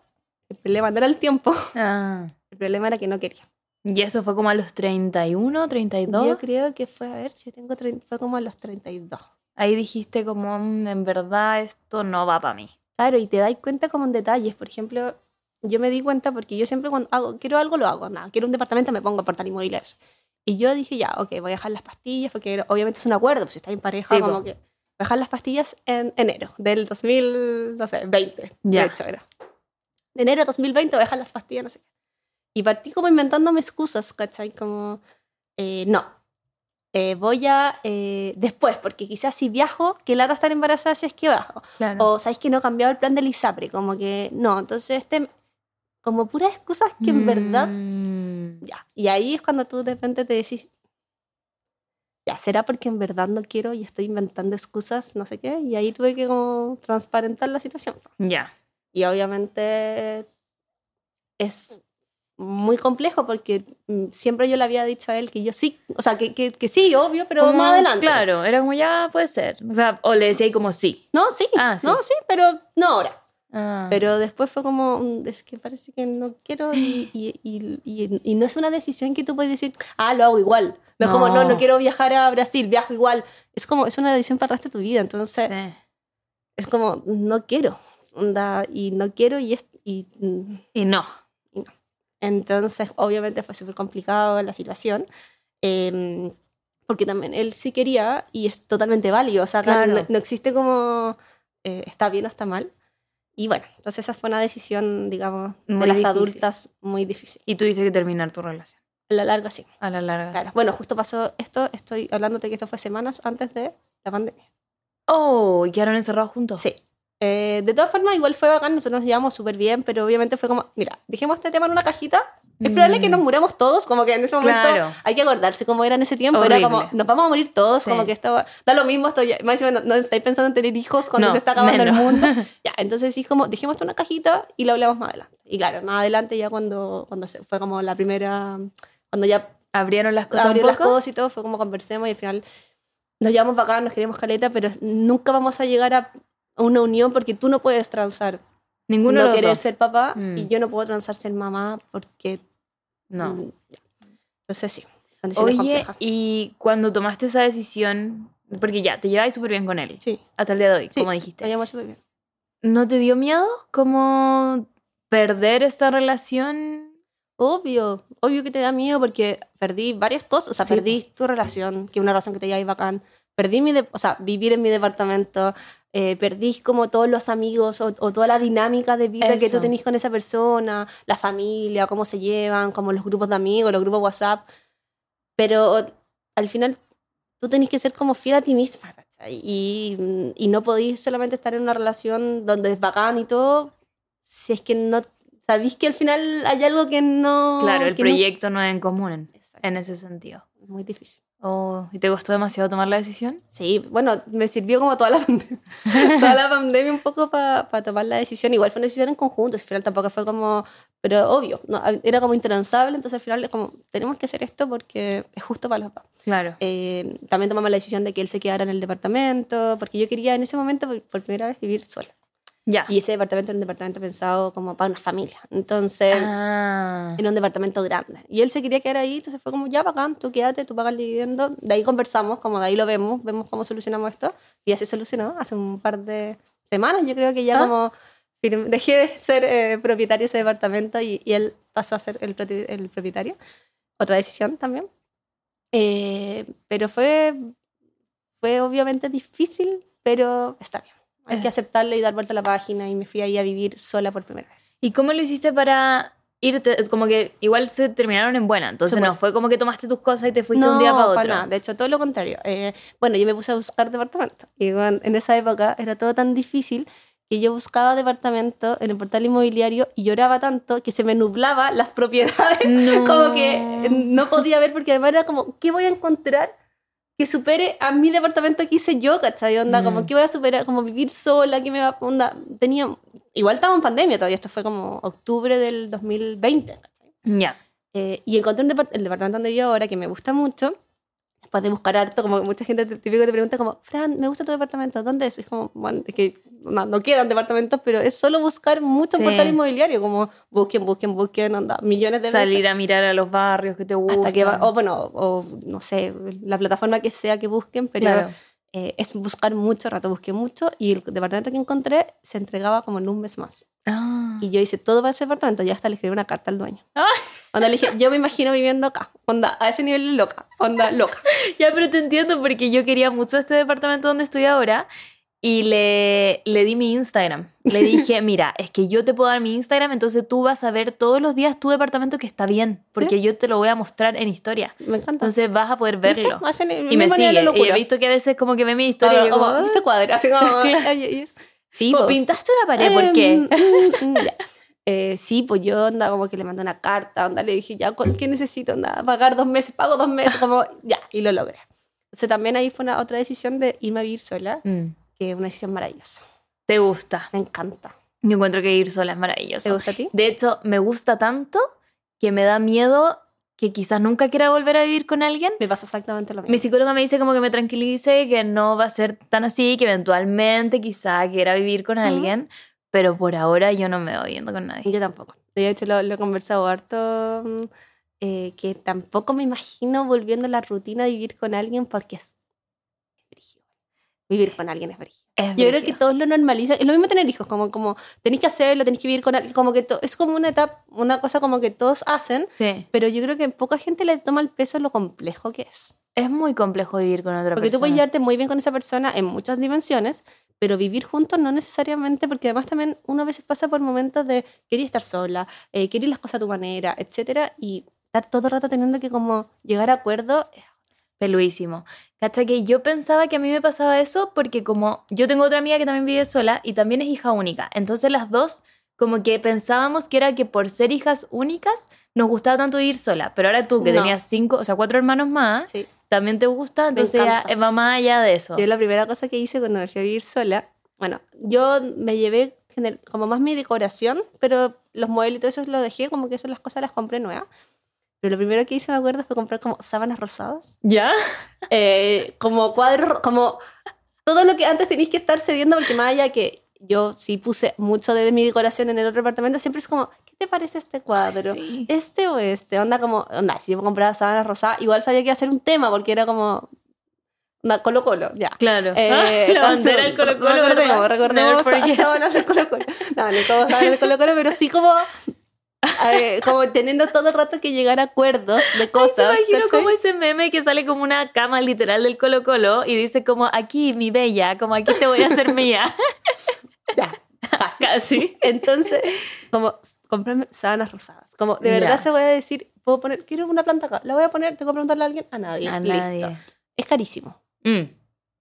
el problema no era el tiempo, (laughs) Ah. el problema era que no quería. Y eso fue como a los 31, 32. Yo creo que fue, a ver, si tengo, fue como a los 32. Ahí dijiste como, "Mm, en verdad esto no va para mí. Claro, y te das cuenta como en detalles. Por ejemplo, yo me di cuenta porque yo siempre cuando hago, quiero algo, lo hago. Nada, quiero un departamento, me pongo a portar inmobiliarios. Y yo dije, ya, ok, voy a dejar las pastillas, porque obviamente es un acuerdo, pues si estás en pareja, Sí, como que voy a dejar las pastillas en enero del 2020. Ya. De hecho, era. De enero de 2020 voy a dejar las pastillas, no sé qué. Y partí como inventándome excusas, ¿cachai? Como, eh, no, eh, voy a eh, después, porque quizás si viajo, que lata estar embarazada si es que bajo. Claro. O sabéis que no he cambiado el plan del ISAPRE, como que no. Entonces, este, como puras excusas que en verdad, Mm, ya. Y ahí es cuando tú de repente te decís, ya, será porque en verdad no quiero y estoy inventando excusas, no sé qué. Y ahí tuve que como transparentar la situación. Ya. Y obviamente es muy complejo porque mm, siempre yo le había dicho a él que yo sí, o sea, que, que, que sí, obvio, pero Como, más adelante. Claro, era como ya puede ser. O sea, o le decía ahí como sí. No, sí, Ah, sí. no, sí, pero no ahora. Ah. Pero después fue como, mm, es que parece que no quiero y, y, y, y- no es una decisión que tú puedes decir, ah, lo hago igual. No es como, no, No. no quiero viajar a Brasil, viajo igual. Es como, es una decisión para el resto de tu vida. Entonces, Sí. es como, no quiero. Onda, y no quiero y, es, y mm, Y no. Entonces, obviamente fue súper complicado la situación. em, porque también él sí quería y es totalmente válido. O sea, Claro. no, no existe como eh, está bien o está mal. Y bueno, entonces esa fue una decisión, digamos, Muy de las difícil. adultas muy difícil. Y tuviste que terminar tu relación. A la larga sí. A la larga. Claro. sí. Bueno, justo pasó esto, estoy hablándote que esto fue semanas antes de la pandemia. Oh, ¿y quedaron encerrados juntos? Sí. Eh, de todas formas, igual fue bacán, nosotros nos llevamos súper bien, pero obviamente fue como, mira, dejemos este tema en una cajita. Es probable que nos muramos todos, como que en ese momento Mm. Claro. hay que acordarse cómo era en ese tiempo. Era como, Horrible. nos vamos a morir todos, Sí. como que estaba, da lo mismo, estoy, más no, no estáis pensando en tener hijos cuando No, se está acabando menos. el mundo. (laughs) Ya, entonces sí, como, dejemos esto en una cajita y lo hablamos más adelante. Y claro, más adelante ya cuando, cuando se, fue como la primera, cuando ya Abrieron las cosas abrir un las cosas y todo, fue como conversemos y al final nos llevamos bacán, nos queremos caleta, pero nunca vamos a llegar a una unión porque tú no puedes transar Ninguno de no querer dos. ser papá Mm. y yo no puedo transar ser mamá porque... No. mm. Entonces sí, Oye, y cuando tomaste esa decisión, porque ya, te llevabas súper bien con él, Sí, hasta el día de hoy, Sí, como me dijiste. llamo súper bien. ¿No te dio miedo como perder esa relación? Obvio, obvio que te da miedo porque perdí varias cosas. O sea, Sí, perdí tu relación, que una relación que te lleva ahí bacán. Perdí mi, de- o sea, vivir en mi departamento. eh, perdí como todos los amigos o, o toda la dinámica de vida que tú tenés con esa persona, la familia, cómo se llevan, como los grupos de amigos, los grupos WhatsApp. Pero al final tú tenés que ser como fiel a ti misma, ¿cachai? Y, y no podéis solamente estar en una relación donde es bacán y todo, si es que no sabéis que al final hay algo que no... Claro, el que no- proyecto no es en común en, ese sentido. muy difícil. Oh, ¿Y te costó demasiado tomar la decisión? Sí, bueno, me sirvió como toda la (laughs) pandemia, toda la pandemia un poco para tomar la decisión. Igual fue una decisión en conjunto, al final tampoco fue como, pero obvio, no, era como intransable, entonces al final como, tenemos que hacer esto porque es justo para los dos. Claro. Eh, también tomamos la decisión de que él se quedara en el departamento, porque yo quería en ese momento por, por primera vez vivir sola. Ya. Y ese departamento era un departamento pensado como para una familia. Entonces, Ah, en un departamento grande. Y él se quería quedar ahí, entonces fue como, ya, bacán, tú quédate, tú pagas el dividendo. De ahí conversamos, como de ahí lo vemos, vemos cómo solucionamos esto. Y así solucionó hace un par de semanas, yo creo que ya Ah. como dejé de ser eh, propietario de ese departamento y, y él pasó a ser el, el propietario. Otra decisión también. Eh, pero fue, fue obviamente difícil, pero está bien. Hay que Eh. aceptarlo y dar vuelta a la página y me fui ahí a vivir sola por primera vez. ¿Y cómo lo hiciste para irte? Como que igual se terminaron en buena, entonces Súper. no fue como que tomaste tus cosas y te fuiste un día para otro. nada. De hecho, todo lo contrario. Eh, bueno, yo me puse a buscar departamento. Y bueno, en esa época era todo tan difícil que yo buscaba departamento en el portal inmobiliario y lloraba tanto que se me nublaba las propiedades. (laughs) No. como que no podía ver porque además era como, ¿qué voy a encontrar que supere a mi departamento que hice yo, ¿cachai? Onda, Mm. como, ¿qué voy a superar? Como vivir sola, ¿qué me va Onda, tenía... Igual estaba en pandemia todavía, esto fue como octubre del 2020, ¿cachai? Ya. Eh, y encontré un depart- el departamento donde vivo ahora que me gusta mucho. Después de buscar harto, como mucha gente te- típico te pregunta como, Fran, me gusta tu departamento, ¿dónde es? Y es como, bueno, es que no, no quedan departamentos, pero es solo buscar mucho Sí. portal inmobiliario, como busquen, busquen, busquen, onda, millones de veces. Salir a mirar a los barrios que te gustan. Hasta que va, o bueno, o no sé, la plataforma que sea que busquen, pero Claro. Eh, es buscar mucho rato, busqué mucho y el departamento que encontré se entregaba como en un mes más. Ah. Y yo hice todo para ese departamento, ya hasta le escribí una carta al dueño. Ah. Onda, le dije, yo me imagino viviendo acá. Onda, a ese nivel loca. Onda, loca. (laughs) Ya, pero te entiendo porque yo quería mucho este departamento donde estoy ahora y le, le di mi Instagram. Le (laughs) dije, mira, es que yo te puedo dar mi Instagram, entonces tú vas a ver todos los días tu departamento que está bien, porque yo te lo voy a mostrar en historia. Me encanta. Entonces vas a poder verlo. Ni- Y me sigue. Y he visto que a veces como que ve mi historia y yo Como, como, se cuadra, así como... (laughs) Claro. Sí, "Oh, po. pintaste una pared, ¿por qué? (laughs) mm, mm, ya. Eh, sí, pues yo onda como que le mandé una carta, onda le dije, ya, ¿cu- ¿qué necesito? Onda, pagar dos meses, pago dos meses, como, ya, y lo logré. Entonces también ahí fue una otra decisión de irme a vivir sola, Mm, que es una decisión maravillosa. Te gusta. Me encanta. Yo encuentro que ir sola es ¿Te maravilloso. gusta a ti? De hecho, me gusta tanto que me da miedo que quizás nunca quiera volver a vivir con alguien. Me pasa exactamente lo mismo. Mi psicóloga me dice como que me tranquilice, que no va a ser tan así, que eventualmente quizá quiera vivir con alguien, pero por ahora yo no me veo viendo con nadie. Yo tampoco. De hecho, lo, lo he conversado harto, mm, eh, que tampoco me imagino volviendo a la rutina de vivir con alguien porque es. Vivir con alguien es brígido. Es Yo creo que todos lo normalizan. Es lo mismo tener hijos, como, como tenéis que hacerlo, tenéis que vivir con alguien, como que to- es como una etapa, una cosa como que todos hacen, Sí, pero yo creo que poca gente le toma el peso lo complejo que es. es muy complejo vivir con otra Porque tú persona. puedes llevarte muy bien con esa persona en muchas dimensiones, pero vivir juntos no necesariamente, porque además también uno a veces pasa por momentos de querer estar sola, eh, querer las cosas a tu manera, etcétera, y estar todo el rato teniendo que como llegar a acuerdo. eh, Peluísimo. ¿Cacha que yo pensaba que a mí me pasaba eso porque como yo tengo otra amiga que también vive sola y también es hija única. Entonces las dos como que pensábamos que era que por ser hijas únicas nos gustaba tanto vivir sola. Pero ahora tú que No. tenías cinco, o sea, cuatro hermanos más, Sí. también te gusta, entonces va más allá de eso. Yo la primera cosa que hice cuando me fui a vivir sola, bueno, yo me llevé como más mi decoración, pero los muebles y todo eso lo dejé, como que eso las cosas las compré nuevas. Pero lo primero que hice, me acuerdo, fue comprar como sábanas rosadas. ¿Ya? eh, como cuadros, como todo lo que antes tenéis que estar cediendo, porque más allá que yo sí puse mucho de mi decoración en el otro departamento, siempre es como, ¿qué te parece este cuadro? Sí. ¿Este o este? Onda como, onda, si yo compraba sábanas rosadas, igual sabía que iba a ser un tema, porque era como, onda, colo colo, ya. Claro. Eh, (laughs) la bandera del (laughs) Colo Colo. recordemos, recordemos sábanas del Colo Colo. No, no como sábanas del Colo Colo, pero sí como ver, como teniendo todo el rato que llegar a acuerdos de cosas. Me imagino ¿cachai? como ese meme que sale como una cama literal del Colo Colo y dice como aquí mi bella, como aquí te voy a hacer mía. (laughs) Ya, fácil. Casi. Entonces, como comprarme sábanas rosadas. Como de verdad Ya. se voy a decir, puedo poner, quiero una planta acá, la voy a poner, tengo que preguntarle a alguien, a nadie. A Listo. nadie. Es carísimo, Mm,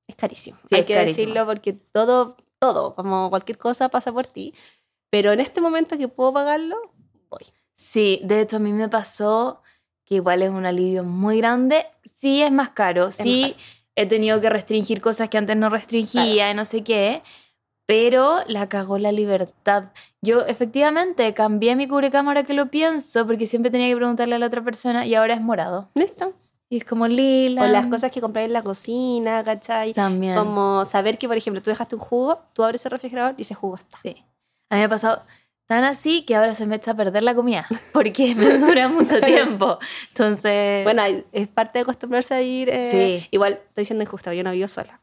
es carísimo. Sí, Hay es que carísimo. decirlo porque todo, todo, como cualquier cosa pasa por ti. Pero en este momento que puedo pagarlo, voy. Sí, de hecho a mí me pasó que igual es un alivio muy grande. Sí es más caro, sí más caro. he tenido que restringir cosas que antes no restringía y no sé qué, pero la cagó la libertad. Yo efectivamente cambié mi cubrecámara que lo pienso porque siempre tenía que preguntarle a la otra persona y ahora es morado. Listo. Y es como lila. O las cosas que compré en la cocina, ¿cachai? también. Como saber que, por ejemplo, tú dejaste un jugo, tú abres el refrigerador y ese jugo está. Sí. A mí me ha pasado tan así que ahora se me echa a perder la comida porque (laughs) me dura mucho tiempo. Entonces, Bueno, es parte de acostumbrarse a ir. eh, Sí. Igual estoy siendo injusta, yo no vivo sola.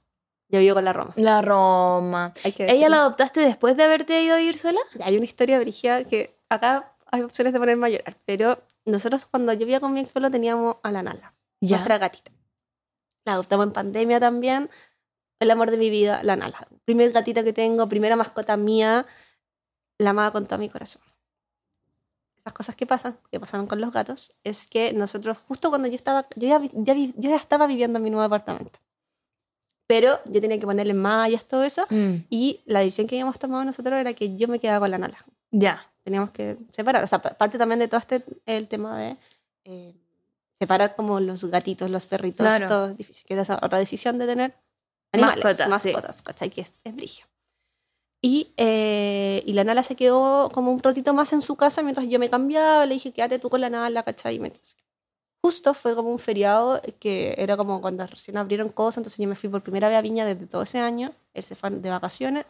Yo vivo con la Roma. la Roma. ¿Ella la adoptaste después de haberte ido a vivir sola? Hay una historia brígida que acá hay opciones de ponerme a llorar, pero nosotros cuando yo vivía con mi ex teníamos a la Nala, nuestra gatita. La adoptamos en pandemia también. El amor de mi vida, la Nala. Primer gatita que tengo, primera mascota mía, la amaba con todo mi corazón. Esas cosas que pasan, que pasaron con los gatos, es que nosotros, justo cuando yo estaba, yo ya, ya yo ya estaba viviendo en mi nuevo apartamento. Pero yo tenía que ponerle mallas, todo eso. Mm, Y la decisión que habíamos tomado nosotros era que yo me quedaba con la Nala ya. teníamos que separar. O sea, pa- parte también de todo este el tema de eh, separar como los gatitos, los perritos, Claro. todo es difícil. Que es otra decisión de tener animales, Mascotas, mascotas, sí. ¿cachai? Que es, es brigio. Y, eh, y la Nala se quedó como un ratito más en su casa mientras yo me cambiaba. Le dije, quédate tú con la Nala, ¿cachai? Y me- Justo fue como un feriado que era como cuando recién abrieron cosas, entonces yo me fui por primera vez a Viña desde todo ese año. Él se fue de vacaciones,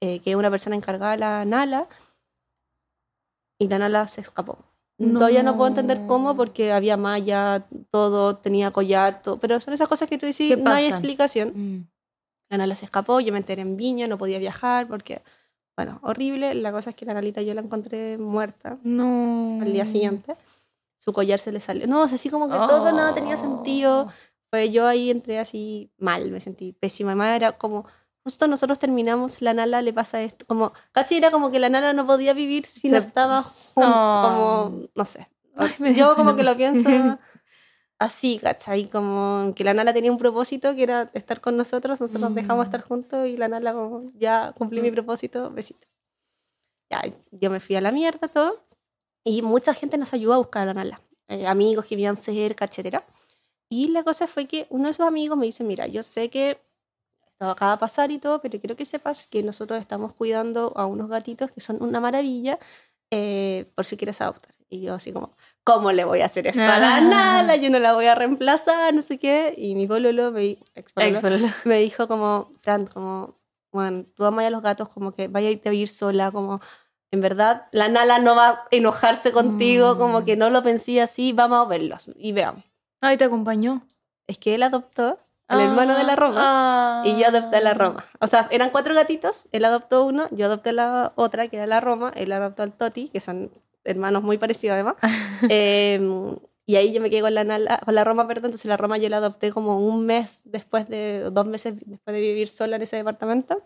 eh, que una persona encargada de la Nala, y la Nala se escapó. No. Todavía no puedo entender cómo, porque había malla, todo, tenía collar, todo, pero son esas cosas que tú dices, ¿Qué no hay explicación. Mm. La Nala se escapó, yo me enteré en Viña, no podía viajar porque, bueno, horrible. La cosa es que la Nalita yo la encontré muerta No. al día siguiente. Su collar se le salió. No, o sea, así como que todo nada tenía Oh. sentido. Pues yo ahí entré así mal, me sentí pésima. Además era como, justo nosotros terminamos, la Nala le pasa esto. Como, casi era como que la Nala no podía vivir si no estaba jun- No. como, no sé. Ay, yo como que lo pienso (laughs) así, ¿cachai? Como que la Nala tenía un propósito que era estar con nosotros, nosotros Mm. dejamos estar juntos y la Nala como, ya cumplí mi propósito, besitos. Ya, yo me fui a la mierda, todo. Y mucha gente nos ayudó a buscar a la Nala. Eh, amigos que vivían cerca, etcétera. Y la cosa fue que uno de sus amigos me dice, mira, yo sé que esto acaba de pasar y todo, pero quiero que sepas que nosotros estamos cuidando a unos gatitos que son una maravilla eh, por si quieres adoptar. Y yo así como, ¿cómo le voy a hacer esto a la Ah. Nala? Yo no la voy a reemplazar, no sé qué. Y mi pololo, mi ex pololo, me dijo como, Fran, como, bueno, tú amas a los gatos, como que vaya a irte a vivir sola, como, en verdad, la Nala no va a enojarse contigo, Mm. como que no lo pensé así, vamos a verlos y veamos. Ay, te acompañó. Es que él adoptó al hermano de la Roma Ah. y yo adopté a la Roma. O sea, eran cuatro gatitos, él adoptó uno, yo adopté la otra, que era la Roma, él adoptó al Toti, que son hermanos muy parecidos además. (laughs) Eh, y ahí yo me quedé con la, con la Roma, perdón, entonces la Roma yo la adopté como un mes después de, dos meses después de vivir sola en ese departamento.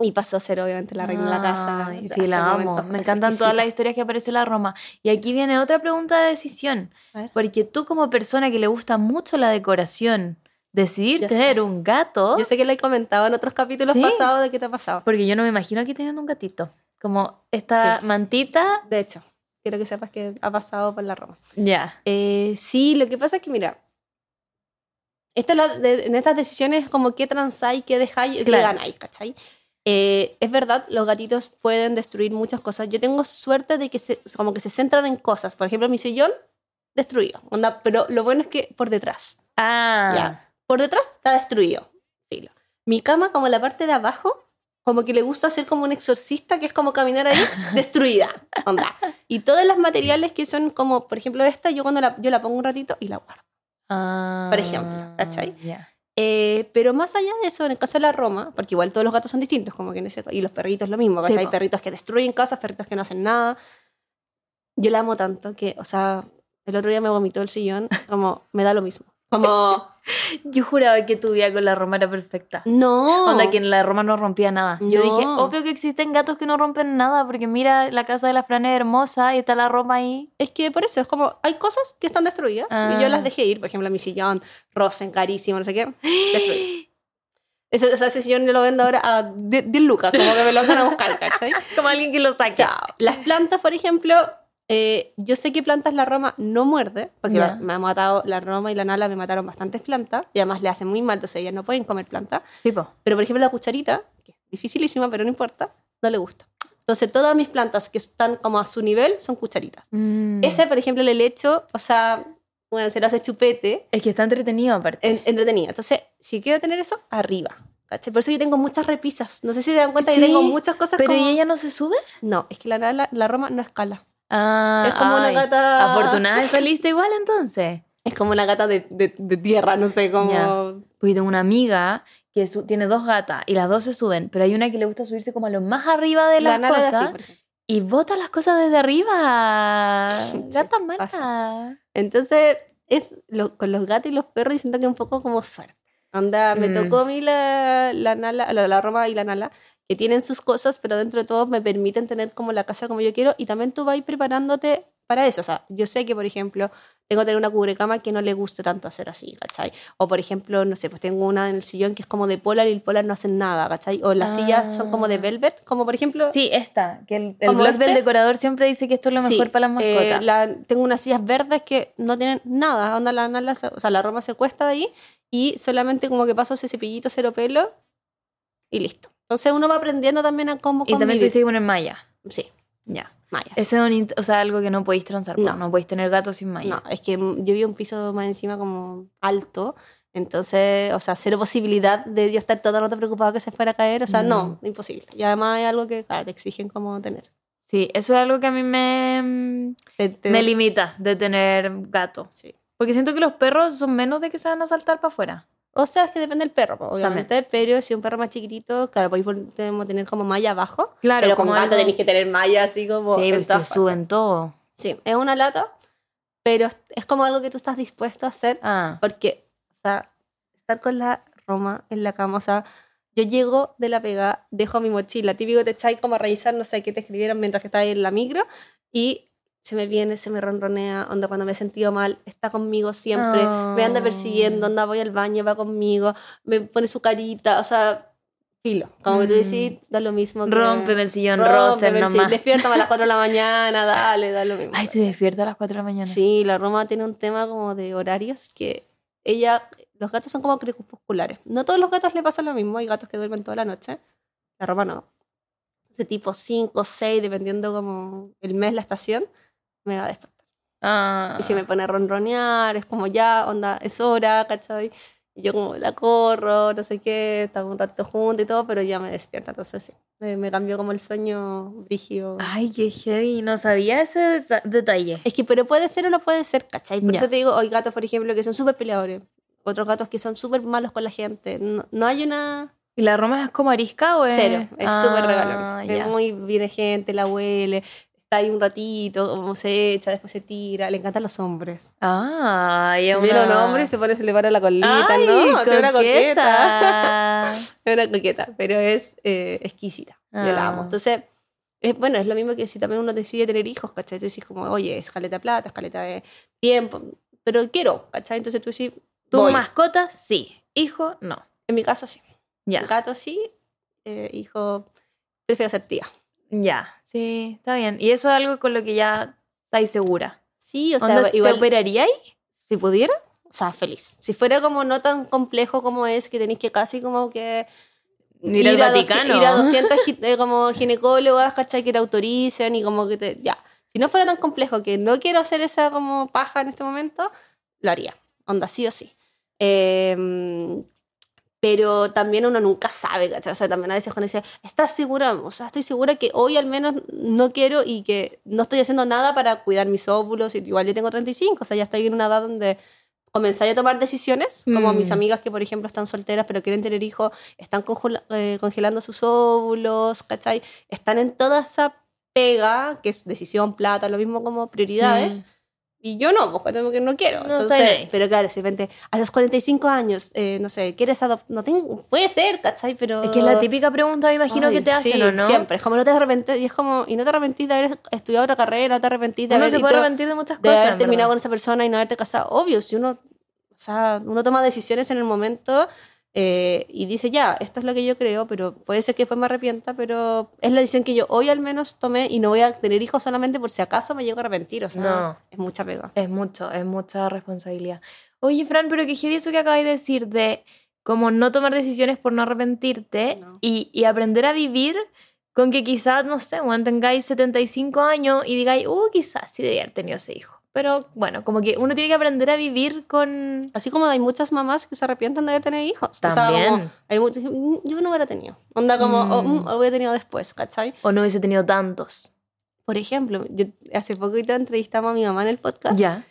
Y pasó a ser obviamente la reina de la casa. Hasta sí, la amo. Me encantan todas las historias que aparece la Roma. Y aquí viene otra pregunta de decisión. Porque tú como persona que le gusta mucho la decoración, decidir Yo tener sé. un gato, Yo sé que lo he comentado en otros capítulos Sí. pasados de qué te ha pasado. porque yo no me imagino aquí teniendo un gatito. Como esta Sí. mantita, De hecho, quiero que sepas que ha pasado por la Roma. ya. Eh, sí, lo que pasa es que, mira, esto es lo de- en estas decisiones como qué transáis, qué dejáis, qué Claro. ganáis, ¿cachai? Eh, es verdad, los gatitos pueden destruir muchas cosas. Yo tengo suerte de que se, como que se centran en cosas. Por ejemplo, mi sillón, destruido. Onda, pero lo bueno es que por detrás. Ah, Ya. Por detrás está destruido. Filo. Mi cama, como la parte de abajo, como que le gusta hacer como un exorcista, que es como caminar ahí, (laughs) destruida. Onda. Y todos los materiales que son como, por ejemplo, esta, yo cuando la, yo la pongo un ratito y la guardo. Ah, Por ejemplo, ¿cachai? ya. Eh, pero más allá de eso, en el caso de la Roma, porque igual todos los gatos son distintos, como que en ese, y los perritos lo mismo, Sí, ¿cachai? Hay po. perritos que destruyen casas, perritos que no hacen nada. yo la amo tanto que, o sea, el otro día me vomitó el sillón, como, me da lo mismo. Como, (laughs) Yo juraba que tu vida con la Roma era perfecta. no. Onda, que en la Roma no rompía nada. Yo No. dije, obvio que existen gatos que no rompen nada, porque mira, la casa de la Fran es hermosa y está la Roma ahí. Es que por eso, es como, hay cosas que están destruidas y yo Ah. las dejé ir. Por ejemplo, mi sillón, Rosen, carísimo, no sé qué, destruido. (gasps) Ese, o sea, ese sillón lo vendo ahora a 10 10 lucas, como que me lo van a buscar, ¿cachai? (laughs) Como alguien que lo saque. Chao. Las plantas, por ejemplo, eh, yo sé que plantas la Roma no muerde, porque la- me ha matado la Roma y la Nala, me mataron bastantes plantas, y además le hacen muy mal, entonces ellas no pueden comer planta. Sí, po. Pero, por ejemplo, la cucharita, que es dificilísima, pero no importa, no le gusta. Entonces, todas mis plantas que están como a su nivel son cucharitas. Mm. Ese, por ejemplo, le echo, o sea, bueno, se lo hace chupete, Es que está entretenido aparte. en- entretenido. Entonces, si quiero tener eso, arriba. Por eso yo tengo muchas repisas. No sé si se dan cuenta Sí, tengo muchas cosas Pero como... ¿y ella no se sube? No, es que la, la, la Roma no escala. Ah, Es como una ay. gata- Afortunada de saliste (laughs) igual entonces. Es como una gata de, de- de tierra, no sé, como... Ya. Porque tengo una amiga que su- tiene dos gatas y las dos se suben, pero hay una que le gusta subirse como a lo más arriba de La las es cosas y bota las cosas desde arriba. (laughs) Sí, Gata mala. pasa. Entonces, es lo- con los gatos y los perros, y siento que un poco como suerte. Onda, me Mm. tocó a mí la, la, Nala, la, la Roma y la Nala, que tienen sus cosas, pero dentro de todo me permiten tener como la casa como yo quiero, y también tú vas preparándote para eso. O sea, yo sé que, por ejemplo, tengo que tener una cubrecama que no le guste tanto hacer así, ¿cachai? O, por ejemplo, no sé, pues tengo una en el sillón que es como de polar y el polar no hacen nada, ¿cachai? O las sillas son como de Ah. velvet, como por ejemplo... Sí, esta, que el, el ¿Como blog este? del decorador siempre dice que esto es lo Sí, mejor para las eh, mascotas. la- tengo unas sillas verdes que no tienen nada. Onda la, se- o sea, la Roma se cuesta de ahí y solamente como que paso ese cepillito cero pelo y listo. Entonces uno va aprendiendo también a cómo y también tuviste que poner malla. Sí, Ya. mallas. Ese es un o sea, algo que no podéis transar. po. No. No, podéis tener gatos sin malla. No, es que mm, yo vi un piso más encima como alto. Entonces, o sea, cero posibilidad de yo estar todo el rato preocupado que se fuera a caer. O sea, no, imposible. Y además es algo que, claro, te exigen como tener. Sí, eso es algo que a mí me, Te- te- me limita de tener gato. sí. Porque siento que los perros son menos de que se van a saltar para afuera. O sea, es que depende del perro, pues, obviamente. Pero si un perro más chiquitito, claro, pues ahí podemos tener como malla abajo. Claro, pero con como gato algo- tenéis que tener malla así como. sí, en pues se partes. suben todo. Sí, es una lata, pero es- como algo que tú estás dispuesto a hacer. Ah, Porque, o sea, estar con la Roma en la cama, o sea, yo llego de la pega, dejo mi mochila, típico te echáis como a revisar, no sé qué te escribieron mientras que estáis en la micro, y se me viene, se me ronronea, onda cuando me he sentido mal, está conmigo siempre, me anda persiguiendo, Oh. onda voy al baño, va conmigo, me pone su carita, o sea, filo, como que tú decís, da lo mismo. que- Rómpeme el sillón rosa nomás. Despiértame a las 4 de la mañana, (laughs) dale, da lo mismo. Ay, te despierta a las 4 de la mañana. Sí, la Roma tiene un tema como de horarios que ella, los gatos son como crepusculares. No todos los gatos le pasa lo mismo, hay gatos que duermen toda la noche, la Roma no. Ese tipo 5, 6, dependiendo como el mes, la estación, me va a despertar. Ah. Y se me pone a ronronear, es como ya, onda, es hora, ¿cachai? Y yo como la corro, no sé qué, estamos un ratito juntos y todo, pero ya me despierta, entonces sí. Me, me cambió como el sueño brígido. Ay, qué heavy. No sabía ese deta- detalle. Es que, pero puede ser o no puede ser, ¿cachai? Por Ya. eso te digo, hay gatos, por ejemplo, que son súper peleadores. Otros gatos que son súper malos con la gente. No, no hay una ¿Y la Roma es como arisca o es...? cero. Es súper Ah, regalón. ya. Es muy viene gente, la huele, ahí un ratito, como se echa, después se tira. Le encantan los hombres. Ah, y es Viene un una... hombre y se pone, se le para la colita, Ay, ¿no? Es una coqueta. coqueta. (laughs) Es una coqueta, pero es eh, exquisita. Yo la amo. Ah. Entonces, es, bueno, es lo mismo que si también uno decide tener hijos, ¿cachai? Tú decís como, oye, es caleta de plata, es caleta de tiempo, pero quiero, ¿cachai? Entonces tú decís, ¿Tu voy. mascota? Sí. ¿Hijo? No. En mi caso sí. Ya. Gato sí, eh, hijo, prefiero ser tía. Ya. Sí, está bien. ¿Y eso es algo con lo que ya estáis segura? Sí, o sea, ¿Onda, ¿Te igual, operaríais? si pudiera, o sea, feliz. Si fuera como no tan complejo como es, que tenéis que casi como que Ir al a Vaticano. ir a 200 gi- eh, como ginecólogas, ¿cachai? Que te autoricen y como que te... Ya. Si no fuera tan complejo que no quiero hacer esa como paja en este momento, lo haría. Onda, sí o sí. Eh, pero también uno nunca sabe, ¿cachai? O sea, también a veces cuando dice, ¿estás segura? O sea, estoy segura que hoy al menos no quiero y que no estoy haciendo nada para cuidar mis óvulos. Igual yo tengo 35, o sea, ya estoy en una edad donde comenzáis a tomar decisiones, como Mm. mis amigas que, por ejemplo, están solteras pero quieren tener hijos, están eh, congelando sus óvulos, ¿cachai? Están en toda esa pega, que es decisión, plata, lo mismo como prioridades. Sí. Y yo no, porque que no quiero. No, Entonces, pero claro, si a los 45 años, eh, no sé, ¿quieres adoptar? No tengo, puede ser, ¿cachai? Pero... Es que es la típica pregunta, me imagino, Ay, que te hacen, sí, ¿o no? Siempre, es como no te arrepentís, y es como, y no te arrepentís de haber estudiado otra carrera, no te arrepentís de Uno haber, se y puede todo- arrepentir de muchas de cosas. haber terminado con esa persona y no haberte casado. Obvio, si uno, o sea, uno toma decisiones en el momento eh, y dice, ya, esto es lo que yo creo, pero puede ser que después me arrepienta, pero es la decisión que yo hoy al menos tomé y no voy a tener hijos solamente por si acaso me llego a arrepentir. O sea, No. es mucha pega. Es mucho, es mucha responsabilidad. Oye, Fran, pero que heavy eso que acabáis de decir de como no tomar decisiones por no arrepentirte No. y, y aprender a vivir con que quizás, no sé, cuando tengáis 75 años y digáis, uh, quizás sí debería haber tenido ese hijo. Pero bueno, como que uno tiene que aprender a vivir con... Así como hay muchas mamás que se arrepienten de haber tenido hijos. O sea, También. como, hay muchas, "Mm, yo no hubiera tenido. Onda como, Mm. o, "Mm, lo hubiera tenido después, ¿cachai? O no hubiese tenido tantos. Por ejemplo, yo hace poquito entrevistamos a mi mamá en el podcast Ya.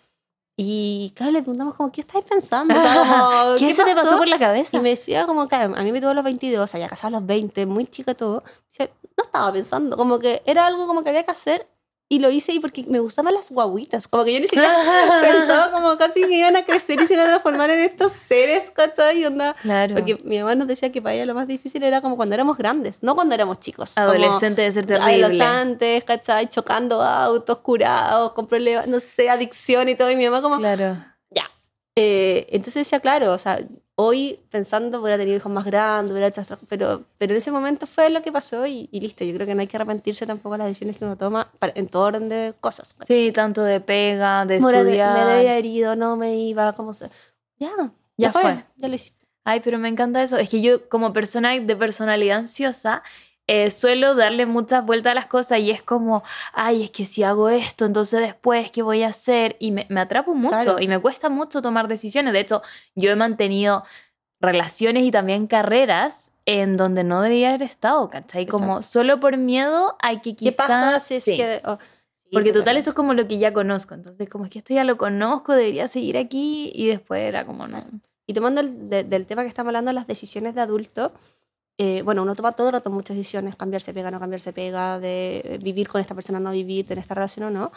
y claro, le preguntamos como, ¿qué estáis pensando? O sea, (laughs) como, ¿Qué, se te pasó por la cabeza? Y me decía como, claro, a mí me tuvo a los 22, o sea, ya casada a los 20, muy chica todo. Dice, no estaba pensando, como que era algo como que había que hacer y lo hice y porque me gustaban las guaguitas, como que yo ni siquiera (laughs) pensaba como casi que iban a crecer y se iban a transformar en estos seres, ¿cachai? Y onda, Claro. porque mi mamá nos decía que para ella lo más difícil era como cuando éramos grandes, no cuando éramos chicos. Adolescente debe ser terrible. Adolescentes, ¿cachai? Chocando autos, curados, con problemas, no sé, adicción y todo. Y mi mamá como, Claro. ya. Eh, entonces decía, claro, o sea, hoy pensando hubiera tenido hijos más grandes, hubiera hecho pero, pero en ese momento fue lo que pasó y, y listo. Yo creo que no hay que arrepentirse tampoco de las decisiones que uno toma para- en todo orden de cosas. Sí, tanto de pega, de de- estudiar. me debía herido, no me iba, como se... Ya, Ya fue. Ya lo hiciste. Ay, pero me encanta eso. Es que yo, como persona de personalidad ansiosa, eh, suelo darle muchas vueltas a las cosas y es como, ay, es que si hago esto, entonces después, ¿qué voy a hacer? Y me, me atrapo mucho Claro. y me cuesta mucho tomar decisiones. De hecho, yo he mantenido relaciones y también carreras en donde no debía haber estado, ¿cachai? Como solo por miedo hay que ¿Qué quizás... pasa si es sí. que...? oh, sí, Porque total, esto es como lo que ya conozco. Entonces, como es que esto ya lo conozco, debería seguir aquí. Y después era como, no. Y tomando el, de- del tema que estamos hablando, las decisiones de adulto, eh, bueno, uno toma todo el rato muchas decisiones, cambiarse pega, no cambiarse pega, de vivir con esta persona, no vivir, tener esta relación o no.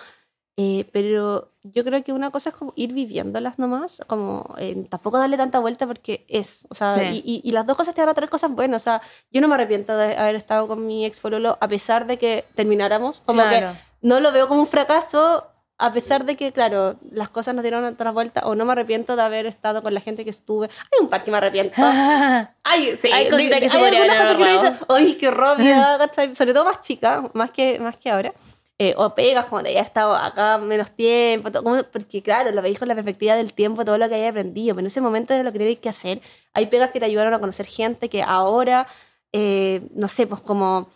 Eh, pero yo creo que una cosa es como ir viviéndolas nomás, como eh, tampoco darle tanta vuelta porque es, o sea, Sí. y, y- y las dos cosas te van a traer cosas buenas, o sea, yo no me arrepiento de haber estado con mi ex pololo a pesar de que termináramos, como Claro. que no lo veo como un fracaso, a pesar de que, claro, las cosas nos dieron otra vuelta, o no me arrepiento de haber estado con la gente que estuve. Hay un par que me arrepiento. (laughs) Ay, sí, Hay cositas que se hay algunas cosas que uno dice, ay, qué (laughs) ¿cachai? Sobre todo más chica, más que, más que ahora. Eh, o pegas, como de ya estado acá menos tiempo, todo, como- porque claro, lo veis con la perspectiva del tiempo, todo lo que había aprendido, pero en ese momento era lo que tenías que hacer. Hay pegas que te ayudaron a conocer gente que ahora, eh, no sé, pues como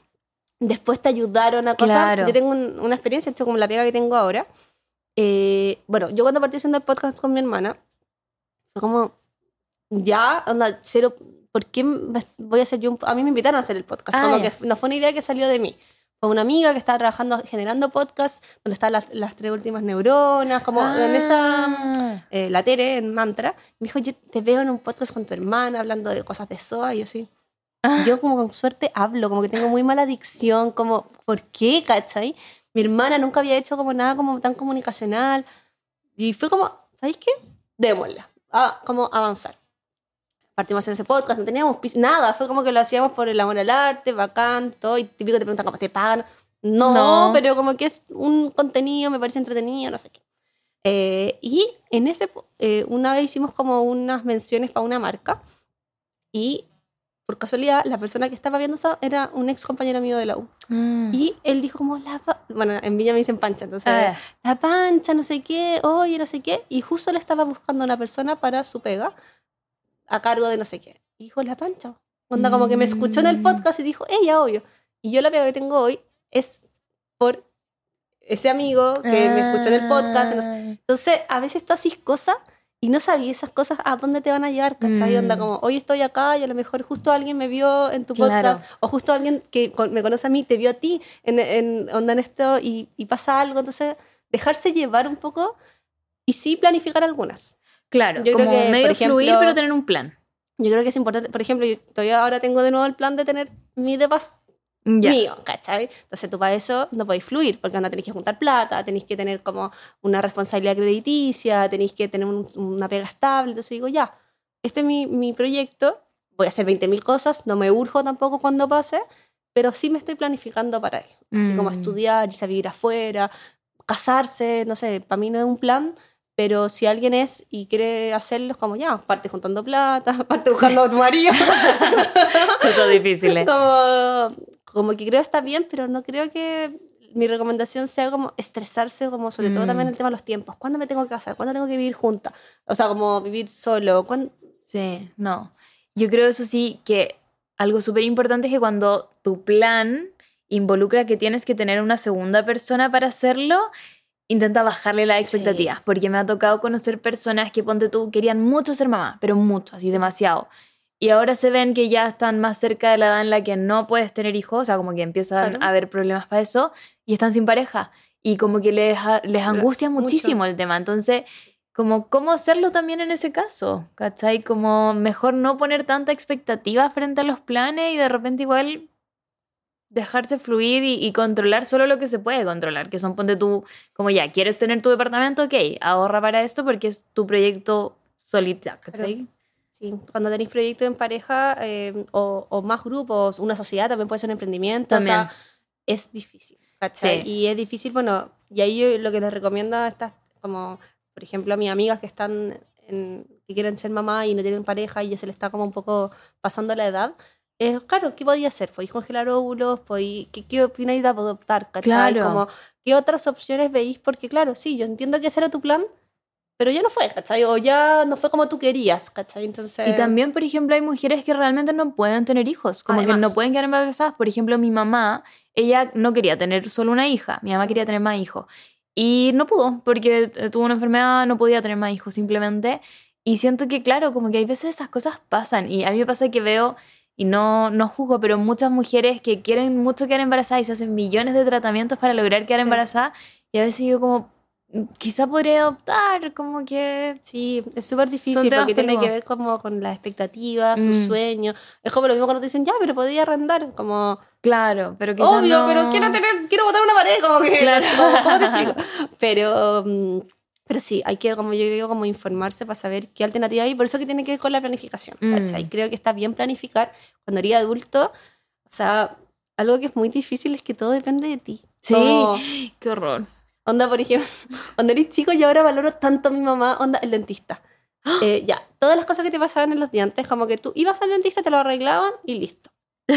después te ayudaron a cosas. Claro. Yo tengo un- una experiencia, hecho como la pega que tengo ahora. Eh, bueno, yo cuando partí haciendo el podcast con mi hermana, fue como, ya, onda, cero, ¿por qué voy a hacer yo un, A mí me invitaron a hacer el podcast, Ah, como ya. que no fue una idea que salió de mí. Fue una amiga que estaba trabajando, generando podcast, donde están las, las tres últimas neuronas, como en esa... Ah. eh, la Tere, en Mantra, me dijo, yo te veo en un podcast con tu hermana hablando de cosas de SOA, y yo sí. Ah. Yo como con suerte hablo, como que tengo muy mala adicción, como, ¿por qué, cachai? Mi hermana nunca había hecho como nada como tan comunicacional. Y fue como, ¿sabéis qué? Démosla. Ah, como avanzar. Partimos en ese podcast, no teníamos nada, fue como que lo hacíamos por el amor al arte, bacán, todo, y típico te preguntan cómo te pagan. No, No. pero como que es un contenido, me parece entretenido, no sé qué. Eh, y en ese, eh, una vez hicimos como unas menciones para una marca y por casualidad la persona que estaba viendo eso era un ex compañero mío de la U. Mm. Y él dijo como, la pa-", bueno, en Villa me dicen pancha, entonces, Ah, la pancha, no sé qué, oye, no sé qué. Y justo le estaba buscando una persona para su pega a cargo de no sé qué. Y dijo, la pancha. Onda como que me escuchó en el Mm. podcast y dijo, ella, obvio. Y yo la pega que tengo hoy es por ese amigo que me escuchó en el podcast. Ah. Entonces, a veces tú haces cosas y no sabías esas cosas a dónde te van a llevar, ¿cachai? Mm. Onda como, hoy estoy acá y a lo mejor justo alguien me vio en tu Claro. podcast, o justo alguien que me conoce a mí te vio a ti en, en, onda en esto y, y pasa algo. Entonces, dejarse llevar un poco y sí planificar algunas. Claro, Yo creo como que, medio por ejemplo, fluir, pero tener un plan. Yo creo que es importante, por ejemplo, yo todavía ahora tengo de nuevo el plan de tener mi depas Ya. mío, ¿cachai? Entonces tú para eso no podéis fluir, porque no tenéis que juntar plata, tenéis que tener como una responsabilidad crediticia, tenéis que tener un- una pega estable. Entonces digo, ya, este es mi, mi proyecto, voy a hacer 20.000 cosas, no me urjo tampoco cuando pase, pero sí me estoy planificando para él. Así como Mm. estudiar, irse a vivir afuera, casarse, no sé, para mí no es un plan. Pero si alguien es y quiere hacerlo, es como ya, parte juntando plata, (laughs) parte buscando a tu marido. (laughs) Eso es difícil. ¿eh? como, como que creo está bien, pero no creo que mi recomendación sea como estresarse, como sobre todo Mm. también el tema de los tiempos. ¿Cuándo me tengo que casar? ¿Cuándo tengo que vivir junta? O sea, como vivir solo. ¿Cuándo? Sí, no. Yo creo eso sí que algo súper importante es que cuando tu plan involucra que tienes que tener una segunda persona para hacerlo, intenta bajarle las expectativas, porque me ha tocado conocer personas que, ponte tú, querían mucho ser mamá, pero mucho, así demasiado. Y ahora se ven que ya están más cerca de la edad en la que no puedes tener hijos, o sea, como que empiezan Claro. a haber problemas para eso, y están sin pareja. Y como que les, les angustia mucho. muchísimo el tema. Entonces, como cómo hacerlo también en ese caso, ¿cachai? Como mejor no poner tanta expectativa frente a los planes y de repente igual dejarse fluir y, y controlar solo lo que se puede controlar, que son, ponte tú, como ya, ¿quieres tener tu departamento? Ok, ahorra para esto porque es tu proyecto solita, ¿cachai? Sí, cuando tenéis proyectos en pareja eh, o, o más grupos, una sociedad también puede ser un emprendimiento. También. O sea, es difícil. Sí. Y es difícil, bueno, y ahí yo lo que les recomiendo a estas, como, por ejemplo, a mis amigas que están en- que quieren ser mamá y no tienen pareja y ya se les está como un poco pasando la edad. Es, claro, ¿qué podía hacer? ¿Podéis congelar óvulos? ¿Podéis, ¿qué, ¿Qué opináis de adoptar? ¿cachai? Claro. Como, ¿Qué otras opciones veis? Porque, claro, sí, yo entiendo que ese era tu plan, pero ya no fue, ¿cachai? O ya no fue como tú querías, ¿cachai? Entonces... Y también, por ejemplo, hay mujeres que realmente no pueden tener hijos, como que no pueden quedar embarazadas. Por ejemplo, mi mamá, ella no quería tener solo una hija, mi mamá quería tener más hijos. Y no pudo, porque eh, tuvo una enfermedad, no podía tener más hijos simplemente. Y siento que, claro, como que hay veces esas cosas pasan. Y a mí me pasa que veo, y no, no juzgo, pero muchas mujeres que quieren mucho quedar embarazadas y se hacen millones de tratamientos para lograr quedar Sí. embarazadas. Y a veces yo como, "Mm, quizá podría adoptar, como que... Sí, es súper difícil porque tiene que ver como con las expectativas, sus Mm. sueños. Es como lo mismo cuando te dicen, ya, pero podía arrendar. Como, Claro, pero quizás obvio, no- pero quiero tener, quiero botar una pared, como que, Claro. (laughs) como, ¿cómo te explico? (laughs) Pero, mm, pero sí, hay que, como yo digo, como informarse para saber qué alternativa hay. Por eso que tiene que ver con la planificación. Mm. Creo que está bien planificar cuando eres adulto. O sea, algo que es muy difícil es que todo depende de ti. Sí, Como- (gasps) qué horror. Onda, por ejemplo, (laughs) cuando eres chico y ahora valoro tanto a mi mamá, onda, el dentista. Eh, ya, todas las cosas que te pasaban en los dientes, como que tú ibas al dentista, te lo arreglaban y listo. (laughs)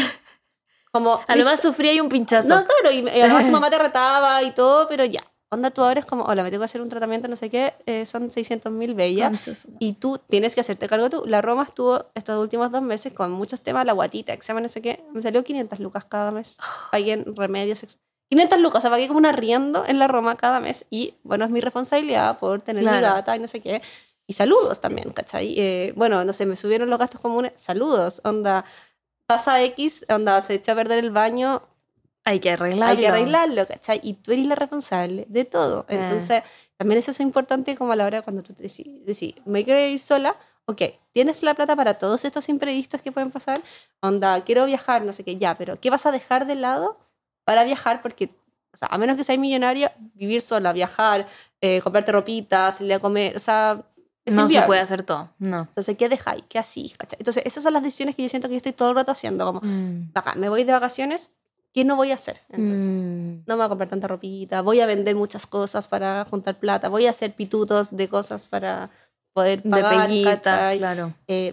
Como, A lo listo. más sufría y un pinchazo. No, claro, y, y a lo mejor tu (laughs) mamá te retaba y todo, pero ya. Onda, tú ahora es como, hola, me tengo que hacer un tratamiento, no sé qué, eh, son 600 mil bellas. Y tú tienes que hacerte cargo tú. La Roma estuvo estos últimos dos meses con muchos temas, la guatita, examen, no sé qué. Me salió 500 lucas cada mes. (gasps) Pagué en remedios. Ex- 500 lucas, o sea, pagué como un arriendo en la Roma cada mes. Y bueno, es mi responsabilidad por tener mi Claro. gata y no sé qué. Y saludos también, ¿cachai? Eh, bueno, no sé, me subieron los gastos comunes. Saludos, onda. Pasa X, onda, se echó a perder el baño, Hay que arreglarlo. hay que arreglarlo, ¿cachai? Y tú eres la responsable de todo. Eh. Entonces, también eso es importante como a la hora cuando tú decís, decís, me quiero ir sola, ok, tienes la plata para todos estos imprevistos que pueden pasar, onda, quiero viajar, no sé qué, ya, pero ¿qué vas a dejar de lado para viajar? Porque, o sea, a menos que seas millonaria, vivir sola, viajar, eh, comprarte ropita, salir a comer, o sea, es No se puede hacer todo. No. Entonces, ¿qué dejáis? ¿Qué así? ¿cachai? Entonces, esas son las decisiones que yo siento que yo estoy todo el rato haciendo, como, Mm. me voy de vacaciones, ¿qué no voy a hacer? Entonces, Mm. no me voy a comprar tanta ropita, voy a vender muchas cosas para juntar plata, voy a hacer pitutos de cosas para poder De pagar, peguita, ¿cachai? claro. Eh,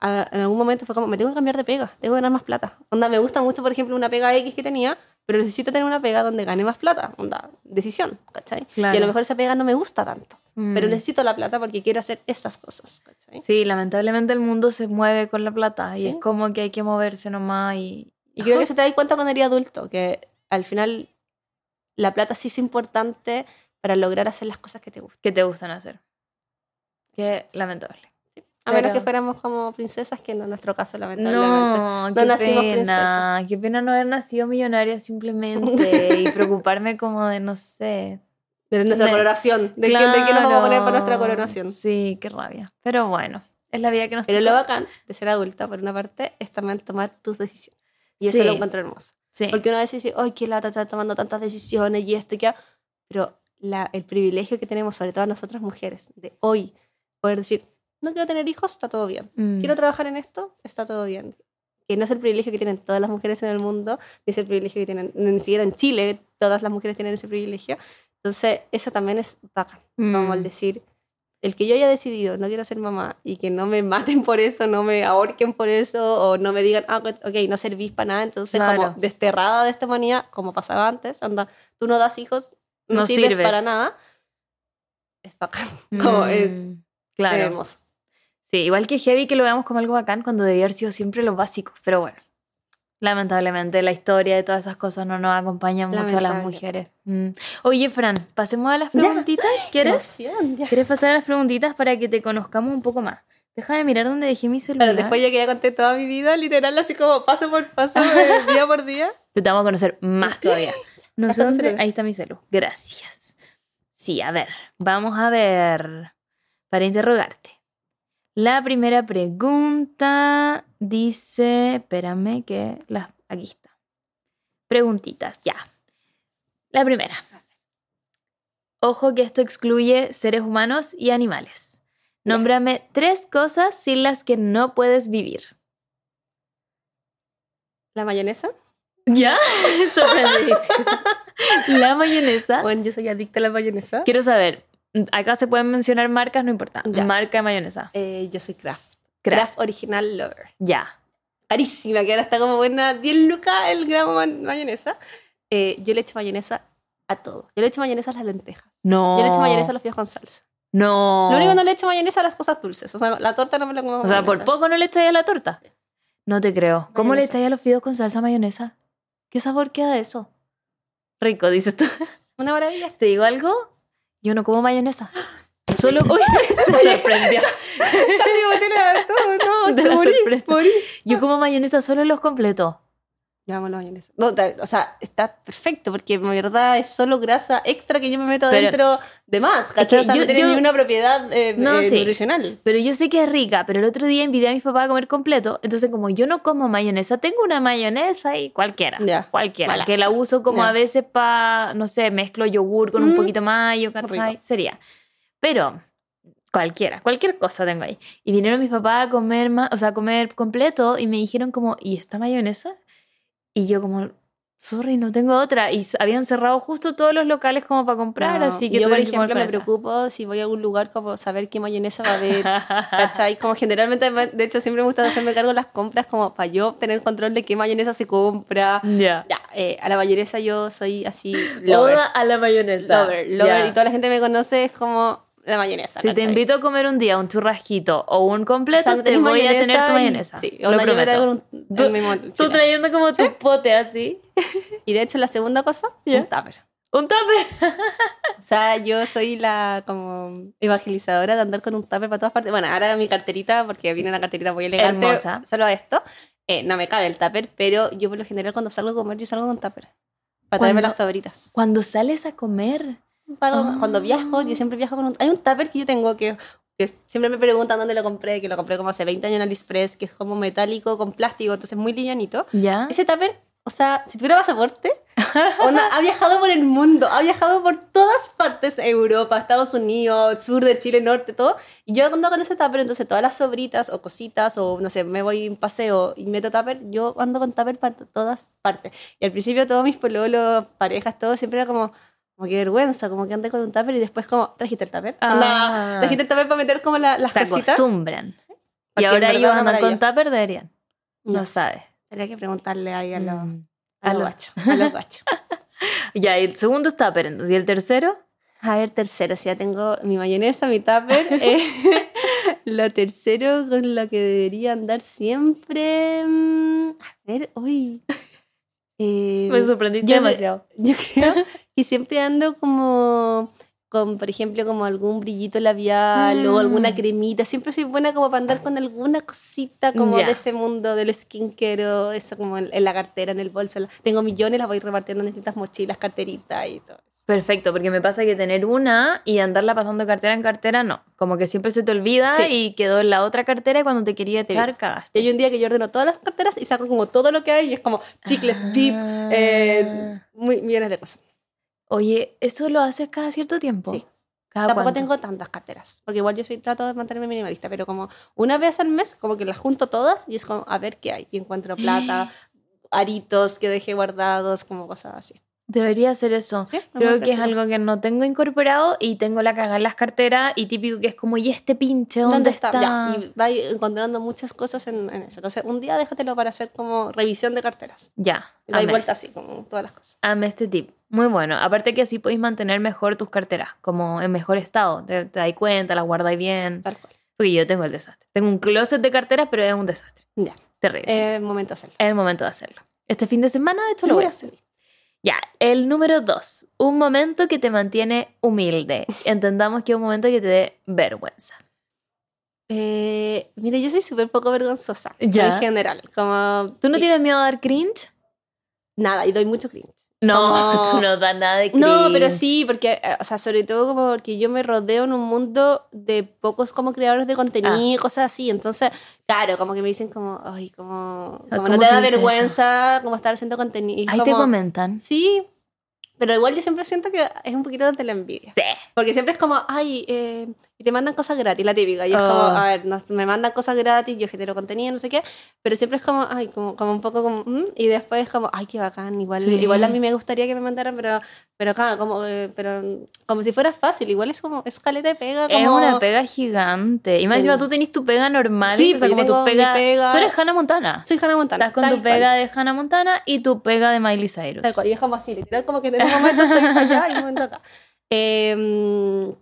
a- en algún momento fue como, me tengo que cambiar de pega, tengo que ganar más plata. Onda, me gusta mucho, por ejemplo, una pega X que tenía, pero necesito tener una pega donde gane más plata. Onda, decisión, ¿cachai? Claro. Y a lo mejor esa pega no me gusta tanto, pero Mm. necesito la plata porque quiero hacer estas cosas, ¿cachai? Sí, lamentablemente el mundo se mueve con la plata y Sí. es como que hay que moverse nomás y... Y creo que se te da cuenta cuando eres adulto, que al final la plata sí es importante para lograr hacer las cosas que te gustan. que te gustan hacer. Qué lamentable. A menos Pero- que fuéramos como princesas, que no es nuestro caso, lamentablemente. No, No qué nacimos pena. princesas. Qué pena no haber nacido millonaria simplemente (laughs) y preocuparme como de, no sé. De nuestra De- coronación. De, qué, de qué nos vamos a poner para nuestra Claro. coronación. Sí, qué rabia. Pero bueno, es la vida que nos Pero toca. lo bacán de ser adulta, por una parte, es también tomar tus decisiones. Y eso Sí. lo encuentro hermoso. Sí. Porque uno a veces dice, ay, qué lata estar tomando tantas decisiones y esto y que... Pero la, el privilegio que tenemos, sobre todo nosotras mujeres, de hoy, poder decir, no quiero tener hijos, está todo bien. Mm. Quiero trabajar en esto, está todo bien. Que no es el privilegio que tienen todas las mujeres en el mundo, ni es el privilegio que tienen, ni siquiera en Chile, todas las mujeres tienen ese privilegio. Entonces, eso también es bacán. Como Mm. el decir, el que yo haya decidido no quiero ser mamá y que no me maten por eso, no me ahorquen por eso, o no me digan, ah, ok, no servís para nada, entonces Claro. como desterrada de esta humanidad, como pasaba antes, anda, tú no das hijos, no, No sirves, sirves. para nada. Es bacán, (laughs) como es Mm, Claro. hermoso. Sí, igual que heavy que lo veamos como algo bacán cuando debía haber sido siempre lo básico. Pero bueno, lamentablemente la historia de todas esas cosas no nos acompaña mucho a las mujeres. Mm. Oye, Fran, pasemos a las Ya. preguntitas. (laughs) ¿Quieres? Emoción, ya. ¿Quieres pasar a las preguntitas para que te conozcamos un poco más? Deja de mirar dónde dejé mi celular. Pero después ya que ya conté toda mi vida, literal, así como paso por paso, eh, (laughs) día por día. Te vamos a conocer más todavía. No sé Acá tu dónde. celular. Ahí está mi celu. Gracias. Sí, a ver. Vamos a ver. Para interrogarte. La primera pregunta dice. Espérame que. Las, aquí está. Preguntitas, ya. La primera. Ojo que esto excluye seres humanos y animales. Nómbrame tres cosas sin las que no puedes vivir. La mayonesa. ¿Ya? (laughs) (laughs) La mayonesa. Bueno, yo soy adicta a la mayonesa. Quiero saber, acá se pueden mencionar marcas, no importa. Ya. Marca de mayonesa. Eh, yo soy Kraft. Kraft. Kraft original lover. Ya. Carísima, que ahora está como buena 10 lucas el gramo de mayonesa. Eh, yo le echo mayonesa a todo. Yo le echo mayonesa a las lentejas. No. Yo le echo mayonesa a los fideos con salsa. No. Lo único que no le echo mayonesa a las cosas dulces. O sea, la torta no me la como O sea, por mayonesa. poco no le echáis a la torta. Sí. No te creo. ¿Cómo le Mayonesa. echáis a los fideos con salsa mayonesa? ¿Qué sabor queda de eso? Rico, dices tú. Una maravilla. ¿Te digo algo? Yo no como mayonesa. (gasps) Solo. Uy, (laughs) se sorprendió. Casi boté (laughs) la todo, no, De morí. Yo como mayonesa solo los completos. Yo amo la mayonesa. No, o sea, está perfecto porque en verdad es solo grasa extra que yo me meto Pero- dentro de más. que ¿cachai? O sea, yo- no tiene yo- ni una propiedad eh, No, eh, sí. nutricional. Pero yo sé que es rica, pero el otro día invité a mis papás a comer completo. Entonces, como yo no como mayonesa, tengo una mayonesa y cualquiera. Cualquiera. Malazo. Que la uso como a veces para, no sé, mezclo yogur con un Mm. poquito de mayo, ¿cachai? Sería. Pero cualquiera, cualquier cosa tengo ahí. Y vinieron mis papás a comer, ma- o sea, a comer completo y me dijeron como, ¿y esta mayonesa? Y yo como, sorry, no tengo otra. Y habían cerrado justo todos los locales como para comprar, No, así que yo, por que ejemplo, me preocupo si voy a algún lugar como saber qué mayonesa va a haber. (laughs) ¿Cachai? Como generalmente, de hecho, siempre me gusta hacerme cargo de las compras como para yo tener control de qué mayonesa se compra. Ya. Ya, eh, a la mayonesa yo soy así lover. Oda a la mayonesa. Lover, lover. Ya. Y toda la gente me conoce es como la mayonesa. Si te invito a comer un día un churrasquito o un completo, O sea, te voy a tener tu y- mayonesa. Sí, lo prometo. un, Tú- mismo Tú trayendo como tu pote así. (laughs) Y de hecho, la segunda cosa, Ya. un tupper. Un tupper. (laughs) O sea, yo soy la como evangelizadora de andar con un tupper para todas partes. Bueno, ahora mi carterita, porque viene una carterita muy elegante, Hermosa. solo esto. eh, no me cabe el tupper, pero yo por lo general cuando salgo a comer, yo salgo con tupper. Para traerme las sobritas. Cuando sales a comer. Para- Ah. Cuando viajo, yo siempre viajo con un... Hay un tupper que yo tengo que, que siempre me preguntan dónde lo compré, que lo compré como hace 20 años en AliExpress, que es como metálico con plástico, entonces muy livianito. ¿Ya? Ese tupper, o sea, si tuviera pasaporte, onda, ha viajado por el mundo, ha viajado por todas partes, Europa, Estados Unidos, sur de Chile, norte, todo. Y yo ando con ese tupper, entonces todas las sobritas o cositas, o no sé, me voy a un paseo y meto tupper, yo ando con tupper para todas partes. Y al principio todos mis pololos, parejas, todo, siempre era como, como que vergüenza, como que andé con un tupper y después como, trajiste el tupper. Ah. Trajiste el tupper para meter como la- las Se cositas. acostumbran. Y Porque en ahora ellos andan con tupper, deberían. No, No sabes. Tendría que preguntarle ahí a los, Mm. a los guachos. A los guachos. (laughs) Ya, y el segundo es tupper, entonces. ¿Y el tercero? A ver, tercero, si ya tengo mi mayonesa, mi tupper. (laughs) eh, lo tercero con lo que debería andar siempre. mm, A ver, uy. Eh, Me sorprendiste yo- demasiado. (laughs) yo creo que siempre ando como con, por ejemplo, como algún brillito labial o Mm. alguna cremita. Siempre soy buena como para andar con alguna cosita como de ese mundo del skincare o eso como en, en la cartera, en el bolso. Tengo millones, las voy repartiendo en distintas mochilas, carteritas y todo. Perfecto, porque me pasa que tener una y andarla pasando cartera en cartera, no. Como que siempre se te olvida Sí. y quedó en la otra cartera y cuando te quería Sí. echar, Y cagaste. hay un día que yo ordeno todas las carteras y saco como todo lo que hay y es como chicles, VIP, Ah. eh, muy, millones de cosas. Oye, ¿eso lo haces cada cierto tiempo? Sí. ¿Cada Tampoco cuánto? tengo tantas carteras, porque igual yo soy, trato de mantenerme minimalista, pero como una vez al mes, como que las junto todas y es como a ver qué hay. Y encuentro plata, (gasps) aritos que dejé guardados, como cosas así. Debería hacer eso. Sí, Creo que es algo que no tengo incorporado y tengo la cagada en las carteras y típico que es como, ¿y este pinche dónde, ¿Dónde está? está? Ya, y vas encontrando muchas cosas en, en eso. Entonces, un día déjatelo para hacer como revisión de carteras. Ya, Y dais amé. vuelta así, como todas las cosas. Amé este tip. Muy bueno. Aparte que así podéis mantener mejor tus carteras, como en mejor estado. Te, te das cuenta, las guardáis bien. Tal cual. Porque yo tengo el desastre. Tengo un closet de carteras, pero es un desastre. Ya, Terrible. es momento de hacerlo. es el momento de hacerlo. Este fin de semana, de hecho, lo voy a hacer. Ya, el número dos. Un momento que te mantiene humilde. Entendamos que es un momento que te dé vergüenza. Eh, mira, yo soy súper poco vergonzosa Ya. en general. Como, ¿Tú no tienes miedo a dar cringe? Nada, y doy mucho cringe. No, Como- (laughs) tú no das nada de cringe. No, pero sí, porque, eh, o sea, sobre todo como porque yo me rodeo en un mundo de pocos como creadores de contenido y cosas así. Entonces, claro, como que me dicen como, ay, como, como ¿Cómo no te da vergüenza como estar haciendo contenido. Ahí te como, comentan. Sí, pero igual yo siempre siento que es un poquito de la envidia. Sí. Porque siempre es como, ay, eh, y te mandan cosas gratis, la típica. Y es Oh. como, a ver, nos- me mandan cosas gratis, yo genero contenido, no sé qué. Pero siempre es como, ay, como, como un poco como, mm, y después es como, ay, qué bacán. Igual, Sí. igual a mí me gustaría que me mandaran, pero, pero, como, eh, pero como si fuera fácil. Igual es como, es caleta de pega. Como, Es una pega gigante. Y más encima tú tenés tu pega normal. Sí, o sea, pues como tu pega, pega- Tú eres Hannah Montana. Soy Hannah Montana. Estás con tal tu cual. pega de Hannah Montana y tu pega de Miley Cyrus. Tal cual, y es como así, literal, como que en un momento estoy allá y un momento acá. (laughs) Eh,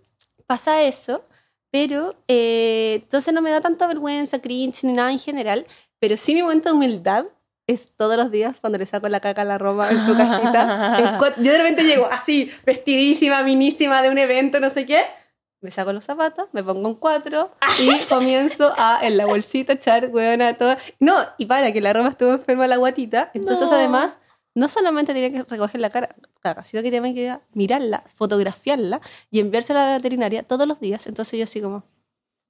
pasa eso, pero eh, entonces no me da tanta vergüenza, cringe ni nada en general, pero sí mi momento de humildad es todos los días cuando le saco la caca a la ropa en su cajita. (laughs) Yo de repente llego así, vestidísima, minísima de un evento, no sé qué. Me saco los zapatos, me pongo en cuatro y (laughs) comienzo a en la bolsita echar huevona. No, y para que la ropa estuvo enferma la guatita. Entonces, No. además, no solamente tiene que recoger la cara, caca, sino que tiene que mirarla, fotografiarla y enviársela a la veterinaria todos los días. Entonces yo así como,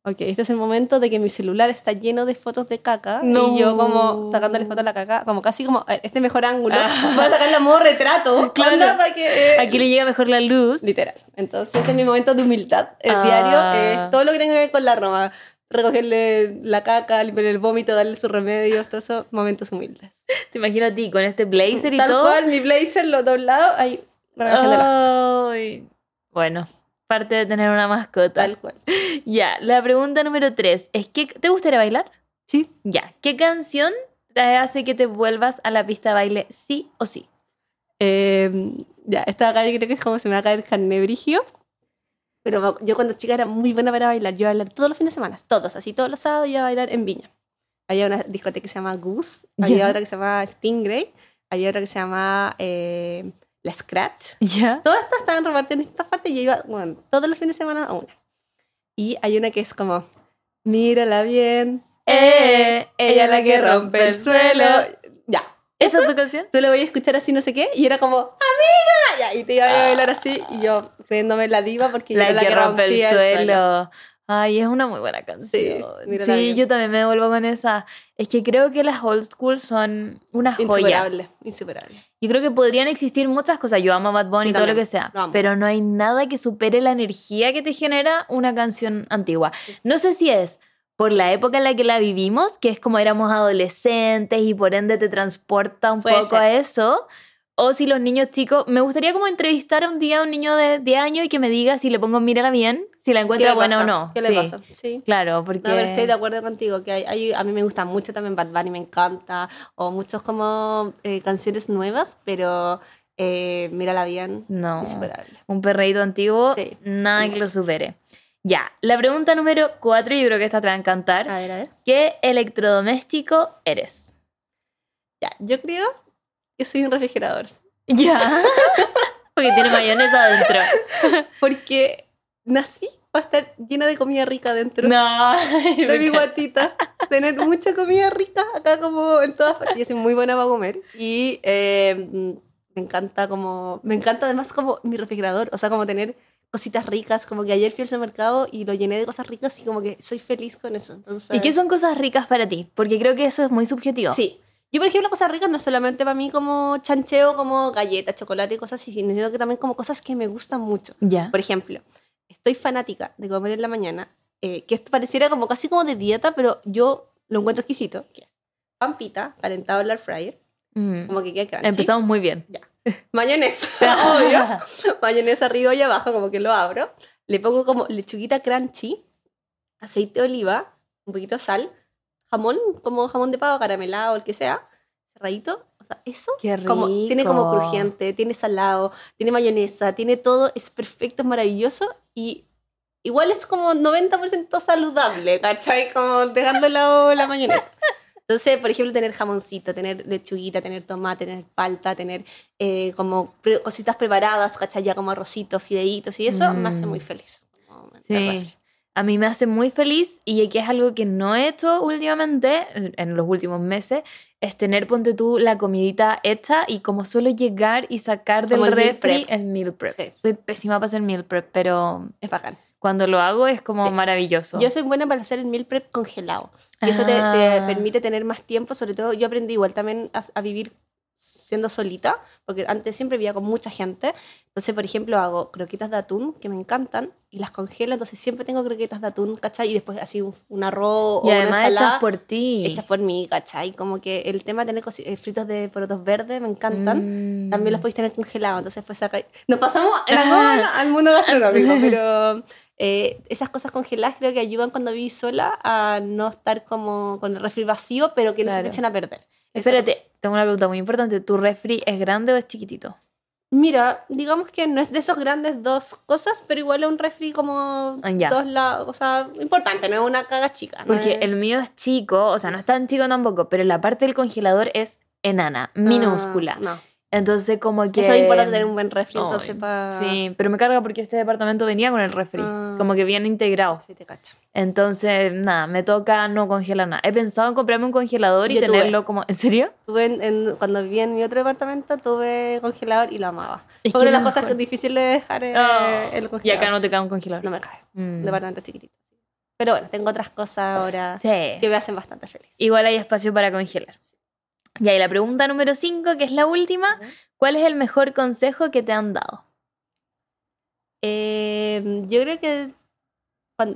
ok, este es el momento de que mi celular está lleno de fotos de caca No. y yo como sacándole fotos a la caca, como casi como "A ver, este mejor ángulo, Ah. (laughs) voy a sacarle a modo retrato, (laughs) Claro. para que... eh, Aquí le llega mejor la luz. Literal. Entonces ese es mi momento de humildad. El Ah. diario es todo lo que tenga que ver con la Roma. Recogerle la caca, limpiar el vómito, darle sus remedios, todos esos momentos humildes. Te imagino a ti con este blazer y Tal todo. cual, mi blazer, los doblados, ahí, recogiendo las- Ay. Bueno, parte de tener una mascota. Tal cual. (laughs) Ya, la pregunta número tres es que ¿te gustaría bailar? Sí. Ya, ¿qué canción te hace que te vuelvas a la pista de baile sí o sí? Eh, ya, esta acá yo creo que es como se me va a caer carne brigio. Pero yo cuando chica era muy buena para bailar. Yo iba a bailar todos los fines de semana, todos, así todos los sábados iba a bailar en Viña. Había una discoteca que se llama Goose, había Ya. otra que se llama Stingray, había otra que se llama eh, La Scratch. ¿Ya? Todas estas estaban repartidas en distintas partes y yo iba bueno, todos los fines de semana a una. Y hay una que es como, mírala bien, eh, ella es la que rompe el suelo. ¿Esa es tu canción? tú le voy a escuchar así, no sé qué, y era como, amiga, y te iba a bailar así, y yo creyéndome la diva porque yo La era que, la que rompe el rompía suelo. Ay, es una muy buena canción. Sí, Sí, yo también me devuelvo con esa. Es que creo que las old school son una joya. Insuperable, insuperable. Yo creo que podrían existir muchas cosas. Yo amo a Bad Bunny y Yo todo lo que sea. lo. Pero no hay nada que supere la energía que te genera una canción antigua. No sé si es por la época en la que la vivimos, que es como éramos adolescentes y por ende te transporta un Puede poco ser. a eso. O si los niños chicos, me gustaría como entrevistar un día a un niño de 10 años y que me diga si le pongo mírala bien, si la ¿Qué encuentra buena pasa? o no. ¿Qué Sí, le pasa? Sí. Claro, porque... No, pero estoy de acuerdo contigo, que hay, hay- a mí me gusta mucho también Bad Bunny, me encanta, o muchos como eh, canciones nuevas, pero eh, mírala bien, No. insuperable. Un perreíto antiguo, Sí, nada que lo supere. Ya, la pregunta número cuatro, yo creo que esta te va a encantar. A ver, a ver. ¿Qué electrodoméstico eres? Ya, yo creo que soy un refrigerador. Ya. (laughs) (laughs) Porque tiene mayonesa adentro. (laughs) Porque nací para estar llena de comida rica dentro. No. de mi guatita. Tener mucha comida rica acá como en todas partes. Yo soy muy buena para comer. Y eh, me encanta como, me encanta además como mi refrigerador, o sea, como tener cositas ricas, como que ayer fui al supermercado y lo llené de cosas ricas y como que soy feliz con eso. Entonces, ¿Y qué son cosas ricas para ti? Porque creo que eso es muy subjetivo. Sí. Yo, por ejemplo, cosas ricas no solamente para mí como chancheo, como galletas, chocolate y cosas así, sino que también como cosas que me gustan mucho. Ya. Por ejemplo, estoy fanática de comer en la mañana, eh, que esto pareciera como casi como de dieta, pero yo lo encuentro exquisito, que es pampita, calentado en la air fryer, Mm. como que queda crunchy. Empezamos muy bien. (laughs) Mayonesa, (laughs) obvio. Mayonesa arriba y abajo, como que lo abro. Le pongo como lechuguita crunchy, aceite de oliva, un poquito de sal, jamón, como jamón de pavo, caramelado, el que sea, cerradito. O sea, eso Qué como, tiene como rico. crujiente, tiene salado, tiene mayonesa, tiene todo, es perfecto, es maravilloso y igual es como 90% saludable, ¿cachai? Como dejando de lado la mayonesa. (laughs) Entonces, por ejemplo, tener jamoncito, tener lechuguita, tener tomate, tener palta, tener eh, como cositas preparadas, ¿cachai? Ya como arrocitos, fideitos y eso, me hace Mm. muy feliz. Como el Sí. A mí me hace muy feliz y aquí es algo que no he hecho últimamente, en los últimos meses, es tener, ponte tú, la comidita hecha y como solo llegar y sacar del el meal refri prep. el meal prep. Sí. Soy pésima para hacer meal prep, pero Es bacán. cuando lo hago es como Sí. maravilloso. Yo soy buena para hacer el meal prep congelado. Y eso te, te Ah. permite tener más tiempo, sobre todo yo aprendí igual también a, a vivir siendo solita, porque antes siempre vivía con mucha gente. Entonces, por ejemplo, hago croquetas de atún, que me encantan, y las congelo, entonces siempre tengo croquetas de atún, ¿cachai? Y después así un, un arroz y o una además ensalada. hechas por ti. hechas por mí, ¿cachai? Como que el tema de tener eh, fritos de porotos verdes me encantan. Mm. También los podéis tener congelados, entonces pues acá... Nos pasamos en la goma al mundo gastronómico, (laughs) pero eh, esas cosas congeladas creo que ayudan cuando vivís sola a no estar como con el refri vacío, pero que no se te echen a perder. Espérate, tengo una pregunta muy importante. ¿Tu refri es grande o es chiquitito? Mira, digamos que no es de esos grandes dos cosas, pero igual es un refri como Ah, ya. dos lados, o sea, importante, no es una caga chica. ¿no? Porque el mío es chico, o sea, no es tan chico tampoco, pero la parte del congelador es enana, minúscula. Ah, no. Entonces, como que. Eso es importante tener un buen refri, Ay, entonces para... Sí, pero me carga porque este departamento venía con el refri, Ah. como que bien integrado. Sí, te cacho. Entonces, nada, me toca no congelar nada. He pensado en comprarme un congelador y Yo tuve. tenerlo como. ¿En serio? Tuve en- en- cuando vivía en mi otro departamento, tuve congelador y lo amaba. Es Fue una de las cosas difíciles de dejar eh, Ah, el y congelador. acá no te cae un congelador. No me cabe. Mm. Departamento chiquitito. Pero bueno, tengo otras cosas ahora Sí. que me hacen bastante feliz. Igual hay espacio para congelar. Y ahí la pregunta número 5, que es la última. ¿Cuál es el mejor consejo que te han dado? Eh, yo creo que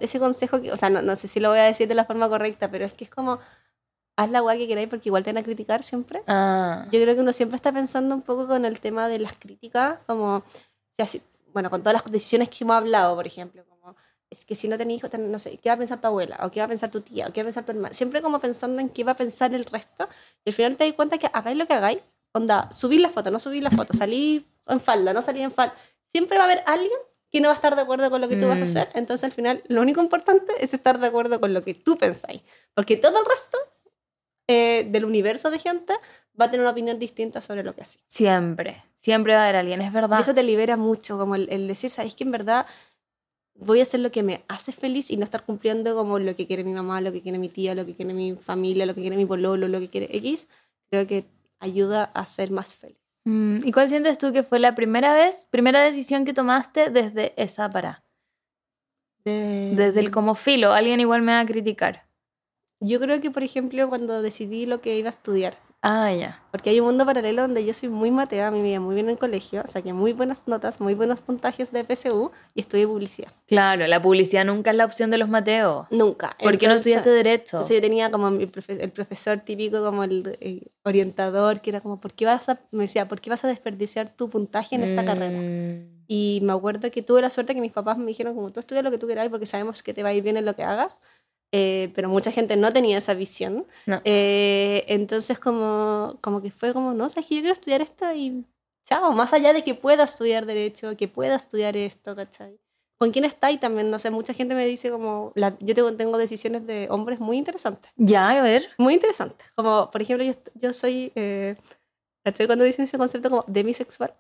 ese consejo, que, o sea, no, no sé si lo voy a decir de la forma correcta, pero es que es como, haz la guay que queráis porque igual te van a criticar siempre. Ah, Yo creo que uno siempre está pensando un poco con el tema de las críticas, como, bueno, con todas las decisiones que hemos hablado, por ejemplo, es que si no tenés hijos, no sé, ¿qué va a pensar tu abuela? ¿O qué va a pensar tu tía? ¿O qué va a pensar tu hermano? Siempre como pensando en qué va a pensar el resto, y al final te das cuenta que hagáis lo que hagáis, onda, subir la foto, no subir la foto, salir en falda, no salir en falda, siempre va a haber alguien que no va a estar de acuerdo con lo que tú vas a Mm. hacer, entonces al final lo único importante es estar de acuerdo con lo que tú pensáis, porque todo el resto eh, del universo de gente va a tener una opinión distinta sobre lo que hace. siempre. Siempre va a haber alguien, es verdad. Y eso te libera mucho, como el, el decir, ¿sabes que en verdad voy a hacer lo que me hace feliz y no estar cumpliendo como lo que quiere mi mamá, lo que quiere mi tía, lo que quiere mi familia, lo que quiere mi pololo, lo que quiere X? Creo que ayuda a ser más feliz. Mm, ¿Y cuál sientes tú que fue la primera vez, primera decisión que tomaste desde esa para? Desde el como filo, alguien igual me va a criticar. Yo creo que, por ejemplo, cuando decidí lo que iba a estudiar, Ah, ya. porque hay un mundo paralelo donde yo soy muy matea, a mí me iba muy bien en el colegio, saqué muy buenas notas, muy buenos puntajes de PSU y estudié publicidad. Claro, la publicidad nunca es la opción de los Mateos. Nunca. ¿Por qué no estudiaste Derecho? Entonces yo tenía como mi profe- el profesor típico, como el eh, orientador, que era como, ¿por qué vas a, me decía, ¿por qué vas a desperdiciar tu puntaje en esta carrera? Mm, Y me acuerdo que tuve la suerte que mis papás me dijeron, como tú estudia lo que tú queráis porque sabemos que te va a ir bien en lo que hagas. Eh, pero mucha gente no tenía esa visión. No. Eh, entonces como, como que fue como, no, sabes que yo quiero estudiar esto y chao, más allá de que pueda estudiar derecho, que pueda estudiar esto, ¿cachai? ¿Con quién estáis también? No sé, mucha gente me dice como, la- yo tengo, tengo decisiones de hombres muy interesantes Ya, a ver. muy interesantes. Como, por ejemplo, yo, yo soy, eh, ¿cachai? Cuando dicen ese concepto como demisexual,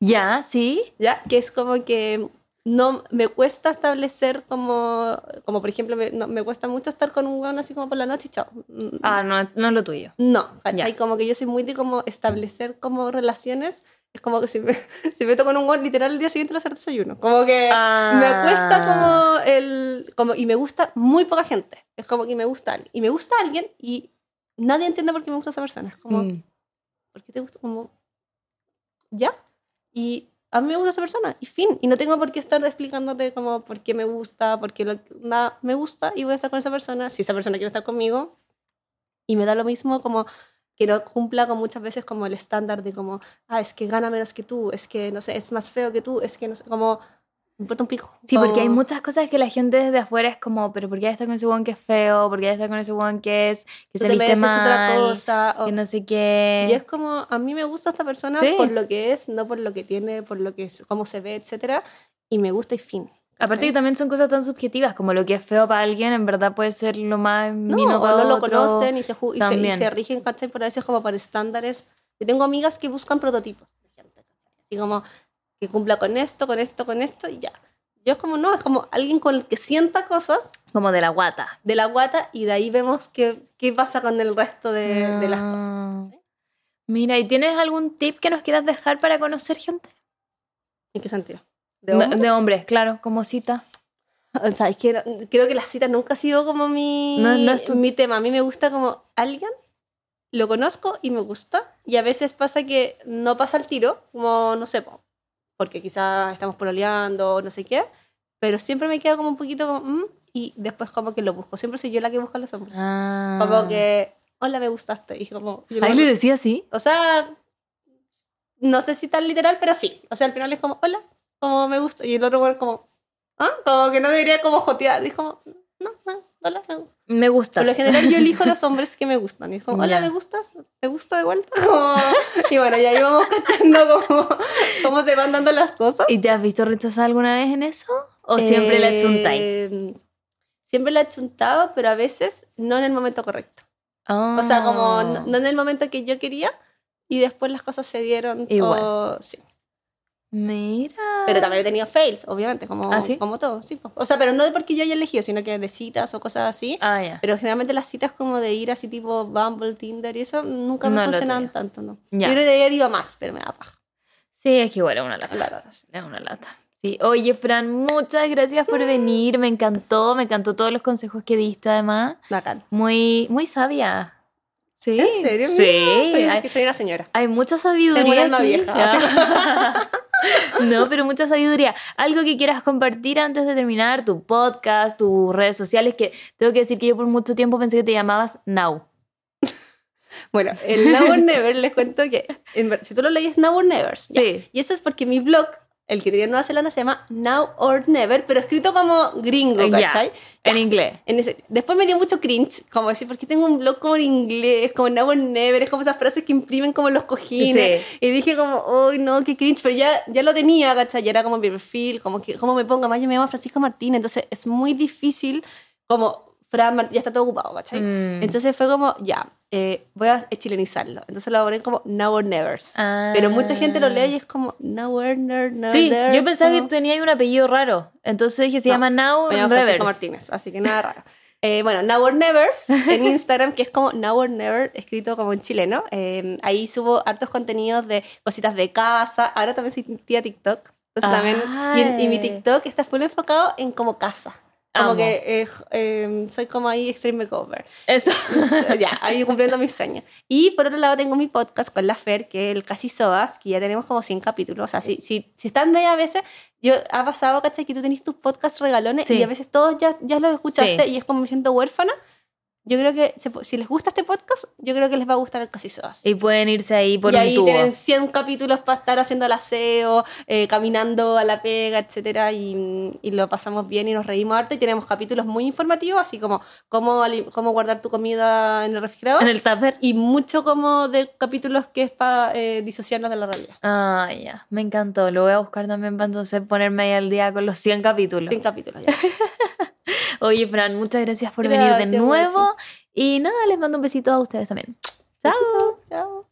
Ya, sí. ¿ya? Que es como que no me cuesta establecer como, como por ejemplo, me, no, me cuesta mucho estar con un weón así como por la noche y chao. Mm, Ah, no, no es lo tuyo. No, ¿cachai? Como que yo soy muy de como establecer como relaciones es como que si me, (laughs) si me toco en un gol, literal el día siguiente lo hacer desayuno. Como que Ah. me cuesta como el... Como, y me gusta muy poca gente. Es como que me gusta alguien. Y me gusta alguien y nadie entiende por qué me gusta esa persona. Es como, Mm. ¿por qué te gusta? Como, ¿ya? Y a mí me gusta esa persona y fin. Y no tengo por qué estar explicándote como por qué me gusta, por qué nada, me gusta y voy a estar con esa persona. Si esa persona quiere estar conmigo y me da lo mismo como que no cumpla con muchas veces como el estándar de como, ah, es que gana menos que tú, es que, no sé, es más feo que tú, es que, no sé, como, importa un pico. Sí, porque hay Como- muchas cosas que la gente desde afuera es como, pero ¿por qué está con ese one que es feo? ¿Por qué está con ese one que es que tú se te viste mereces otra mal? cosa. o- Que no sé qué. Y es como, a mí me gusta esta persona Sí. por lo que es, no por lo que tiene, por lo que es, cómo se ve, etcétera Y me gusta y fin. Aparte ¿cachai? que también son cosas tan subjetivas, como lo que es feo para alguien, en verdad puede ser lo más No, mino o para no lo otro. conocen y se, y se, y se rigen, ¿cachai? Por a veces como por estándares. Yo tengo amigas que buscan prototipos de gente. Así como que cumpla con esto, con esto, con esto y ya. Yo es como, no, es como alguien con el que sienta cosas Como de la guata. de la guata y de ahí vemos qué, qué pasa con el resto de, de las Ah. cosas. ¿sí? Mira, ¿y tienes algún tip que nos quieras dejar para conocer gente? ¿En qué sentido? ¿De hombres? de hombres, claro, como cita. (laughs) O sea, es que no- creo que la cita nunca ha sido como mi, No- no es tu- mi tema. A mí me gusta como alguien, lo conozco y me gusta. Y a veces pasa que no pasa el tiro, como no sé, po, porque quizás estamos pololeando o no sé qué. Pero siempre me queda como un poquito como, "Mm", y después como que lo busco. Siempre soy yo la que busca a los hombres. Ah. Como que, hola, me gustaste. Y como, yo Ahí le decía así. o sea, no sé si tan literal, pero sí. O sea, al final es como, hola, como me gusta. Y el otro como, ¿ah? Como que no debería como jotear. Dijo, no, no, hola, me gusta. Me gusta. Por lo general yo elijo los hombres que me gustan. Y como, hola. ¿me gustas? ¿Te gusta de vuelta? (laughs) Como- y bueno, ya íbamos cachando (laughs) cómo, cómo se van dando las cosas. ¿Y te has visto rechazada alguna vez en eso? ¿O siempre la chuntáis? Eh, Siempre la he chuntado, pero a veces no en el momento correcto. Ah. O sea, como no, no en el momento que yo quería y después las cosas se dieron. Igual. o- sí. Mira. Pero también he tenido fails, obviamente, como, ¿Ah, sí? como todo. Sí, o sea, pero no de porque yo haya elegido, sino que de citas o cosas así. Ah, ya. Pero generalmente las citas como de ir así tipo Bumble, Tinder y eso nunca me No funcionan tanto, ¿no? Ya. Yo creo que debería ido más, pero me da paja. Sí, es que igual es una lata. La verdad, sí. Es una lata. Sí. Oye, Fran, muchas gracias por venir. Me encantó, me encantó todos los consejos que diste, además. Bacán. Muy, muy sabia. Sí. ¿En serio? Sí. Soy, hay, que soy una señora. hay mucha sabiduría. Tengo un alma aquí. vieja, Ya. (laughs) (laughs) no, pero mucha sabiduría. Algo que quieras compartir antes de terminar, tu podcast, tus redes sociales, que tengo que decir que yo por mucho tiempo pensé que te llamabas Now. (laughs) Bueno, el Now or Never les cuento que en si tú lo lees Now or Never. Sí. Y eso es porque mi blog, el que tenía en Nueva Zelanda, se llama Now or Never, pero escrito como gringo, Ya. ¿cachai? En inglés. En ese- después me dio mucho cringe, como decir, ¿por qué tengo un blog como en inglés? Como Now or Never, es como esas frases que imprimen como los cojines. Y dije como, uy, no, qué cringe, pero ya, ya lo tenía, ¿cachai? Ya era como mi perfil, como que, como me ponga, más yo me llamo Francisca Martínez, entonces es muy difícil, como, Fran ya está todo ocupado, ¿cachai? Mm. Entonces fue como, ya, eh, voy a chilenizarlo. Entonces lo ponen como Now or Never. Ah. Pero mucha gente lo lee y es como Now or Never, Now Sí, there", yo pensaba que tenía un apellido raro. Entonces dije, se No, llama Now Reverse. Francisco Martínez, así que nada raro. Eh, bueno, Now or Never en (laughs) Instagram, que es como Now or Never, escrito como en chileno. Eh, ahí subo hartos contenidos de cositas de casa. Ahora también soy tía TikTok. Entonces también, y, en- y mi. TikTok está full enfocado en como casa. Como Amo. que eh, eh, soy como ahí extreme makeover. Eso. (laughs) ya, ahí cumpliendo mis sueños. Y por otro lado tengo mi podcast con la Fer, que es el Casi Soas, que ya tenemos como 100 capítulos. O sea, si, si, si están media veces, yo ha pasado, ¿cachai? Que tú tenés tus podcasts regalones Sí. y a veces todos ya, ya los escuchaste Sí. y es como me siento huérfana. Yo creo que se si les gusta este podcast, yo creo que les va a gustar el Casi Soas. Y pueden irse ahí por y un ahí tubo. tienen 100 capítulos para estar haciendo el aseo, eh, caminando a la pega, etcétera, y, y lo pasamos bien y nos reímos harto. Y tenemos capítulos muy informativos, así como cómo, cómo guardar tu comida en el refrigerador En el tupper. y mucho como de capítulos que es para disociarnos de la realidad. Ah, ya. Me encantó. Lo voy a buscar también para entonces ponerme ahí al día con los 100 capítulos. 100 capítulos ya. (laughs) Oye, Fran, muchas gracias por venir de nuevo. Y nada, les mando un besito a ustedes también. Chao. Chao.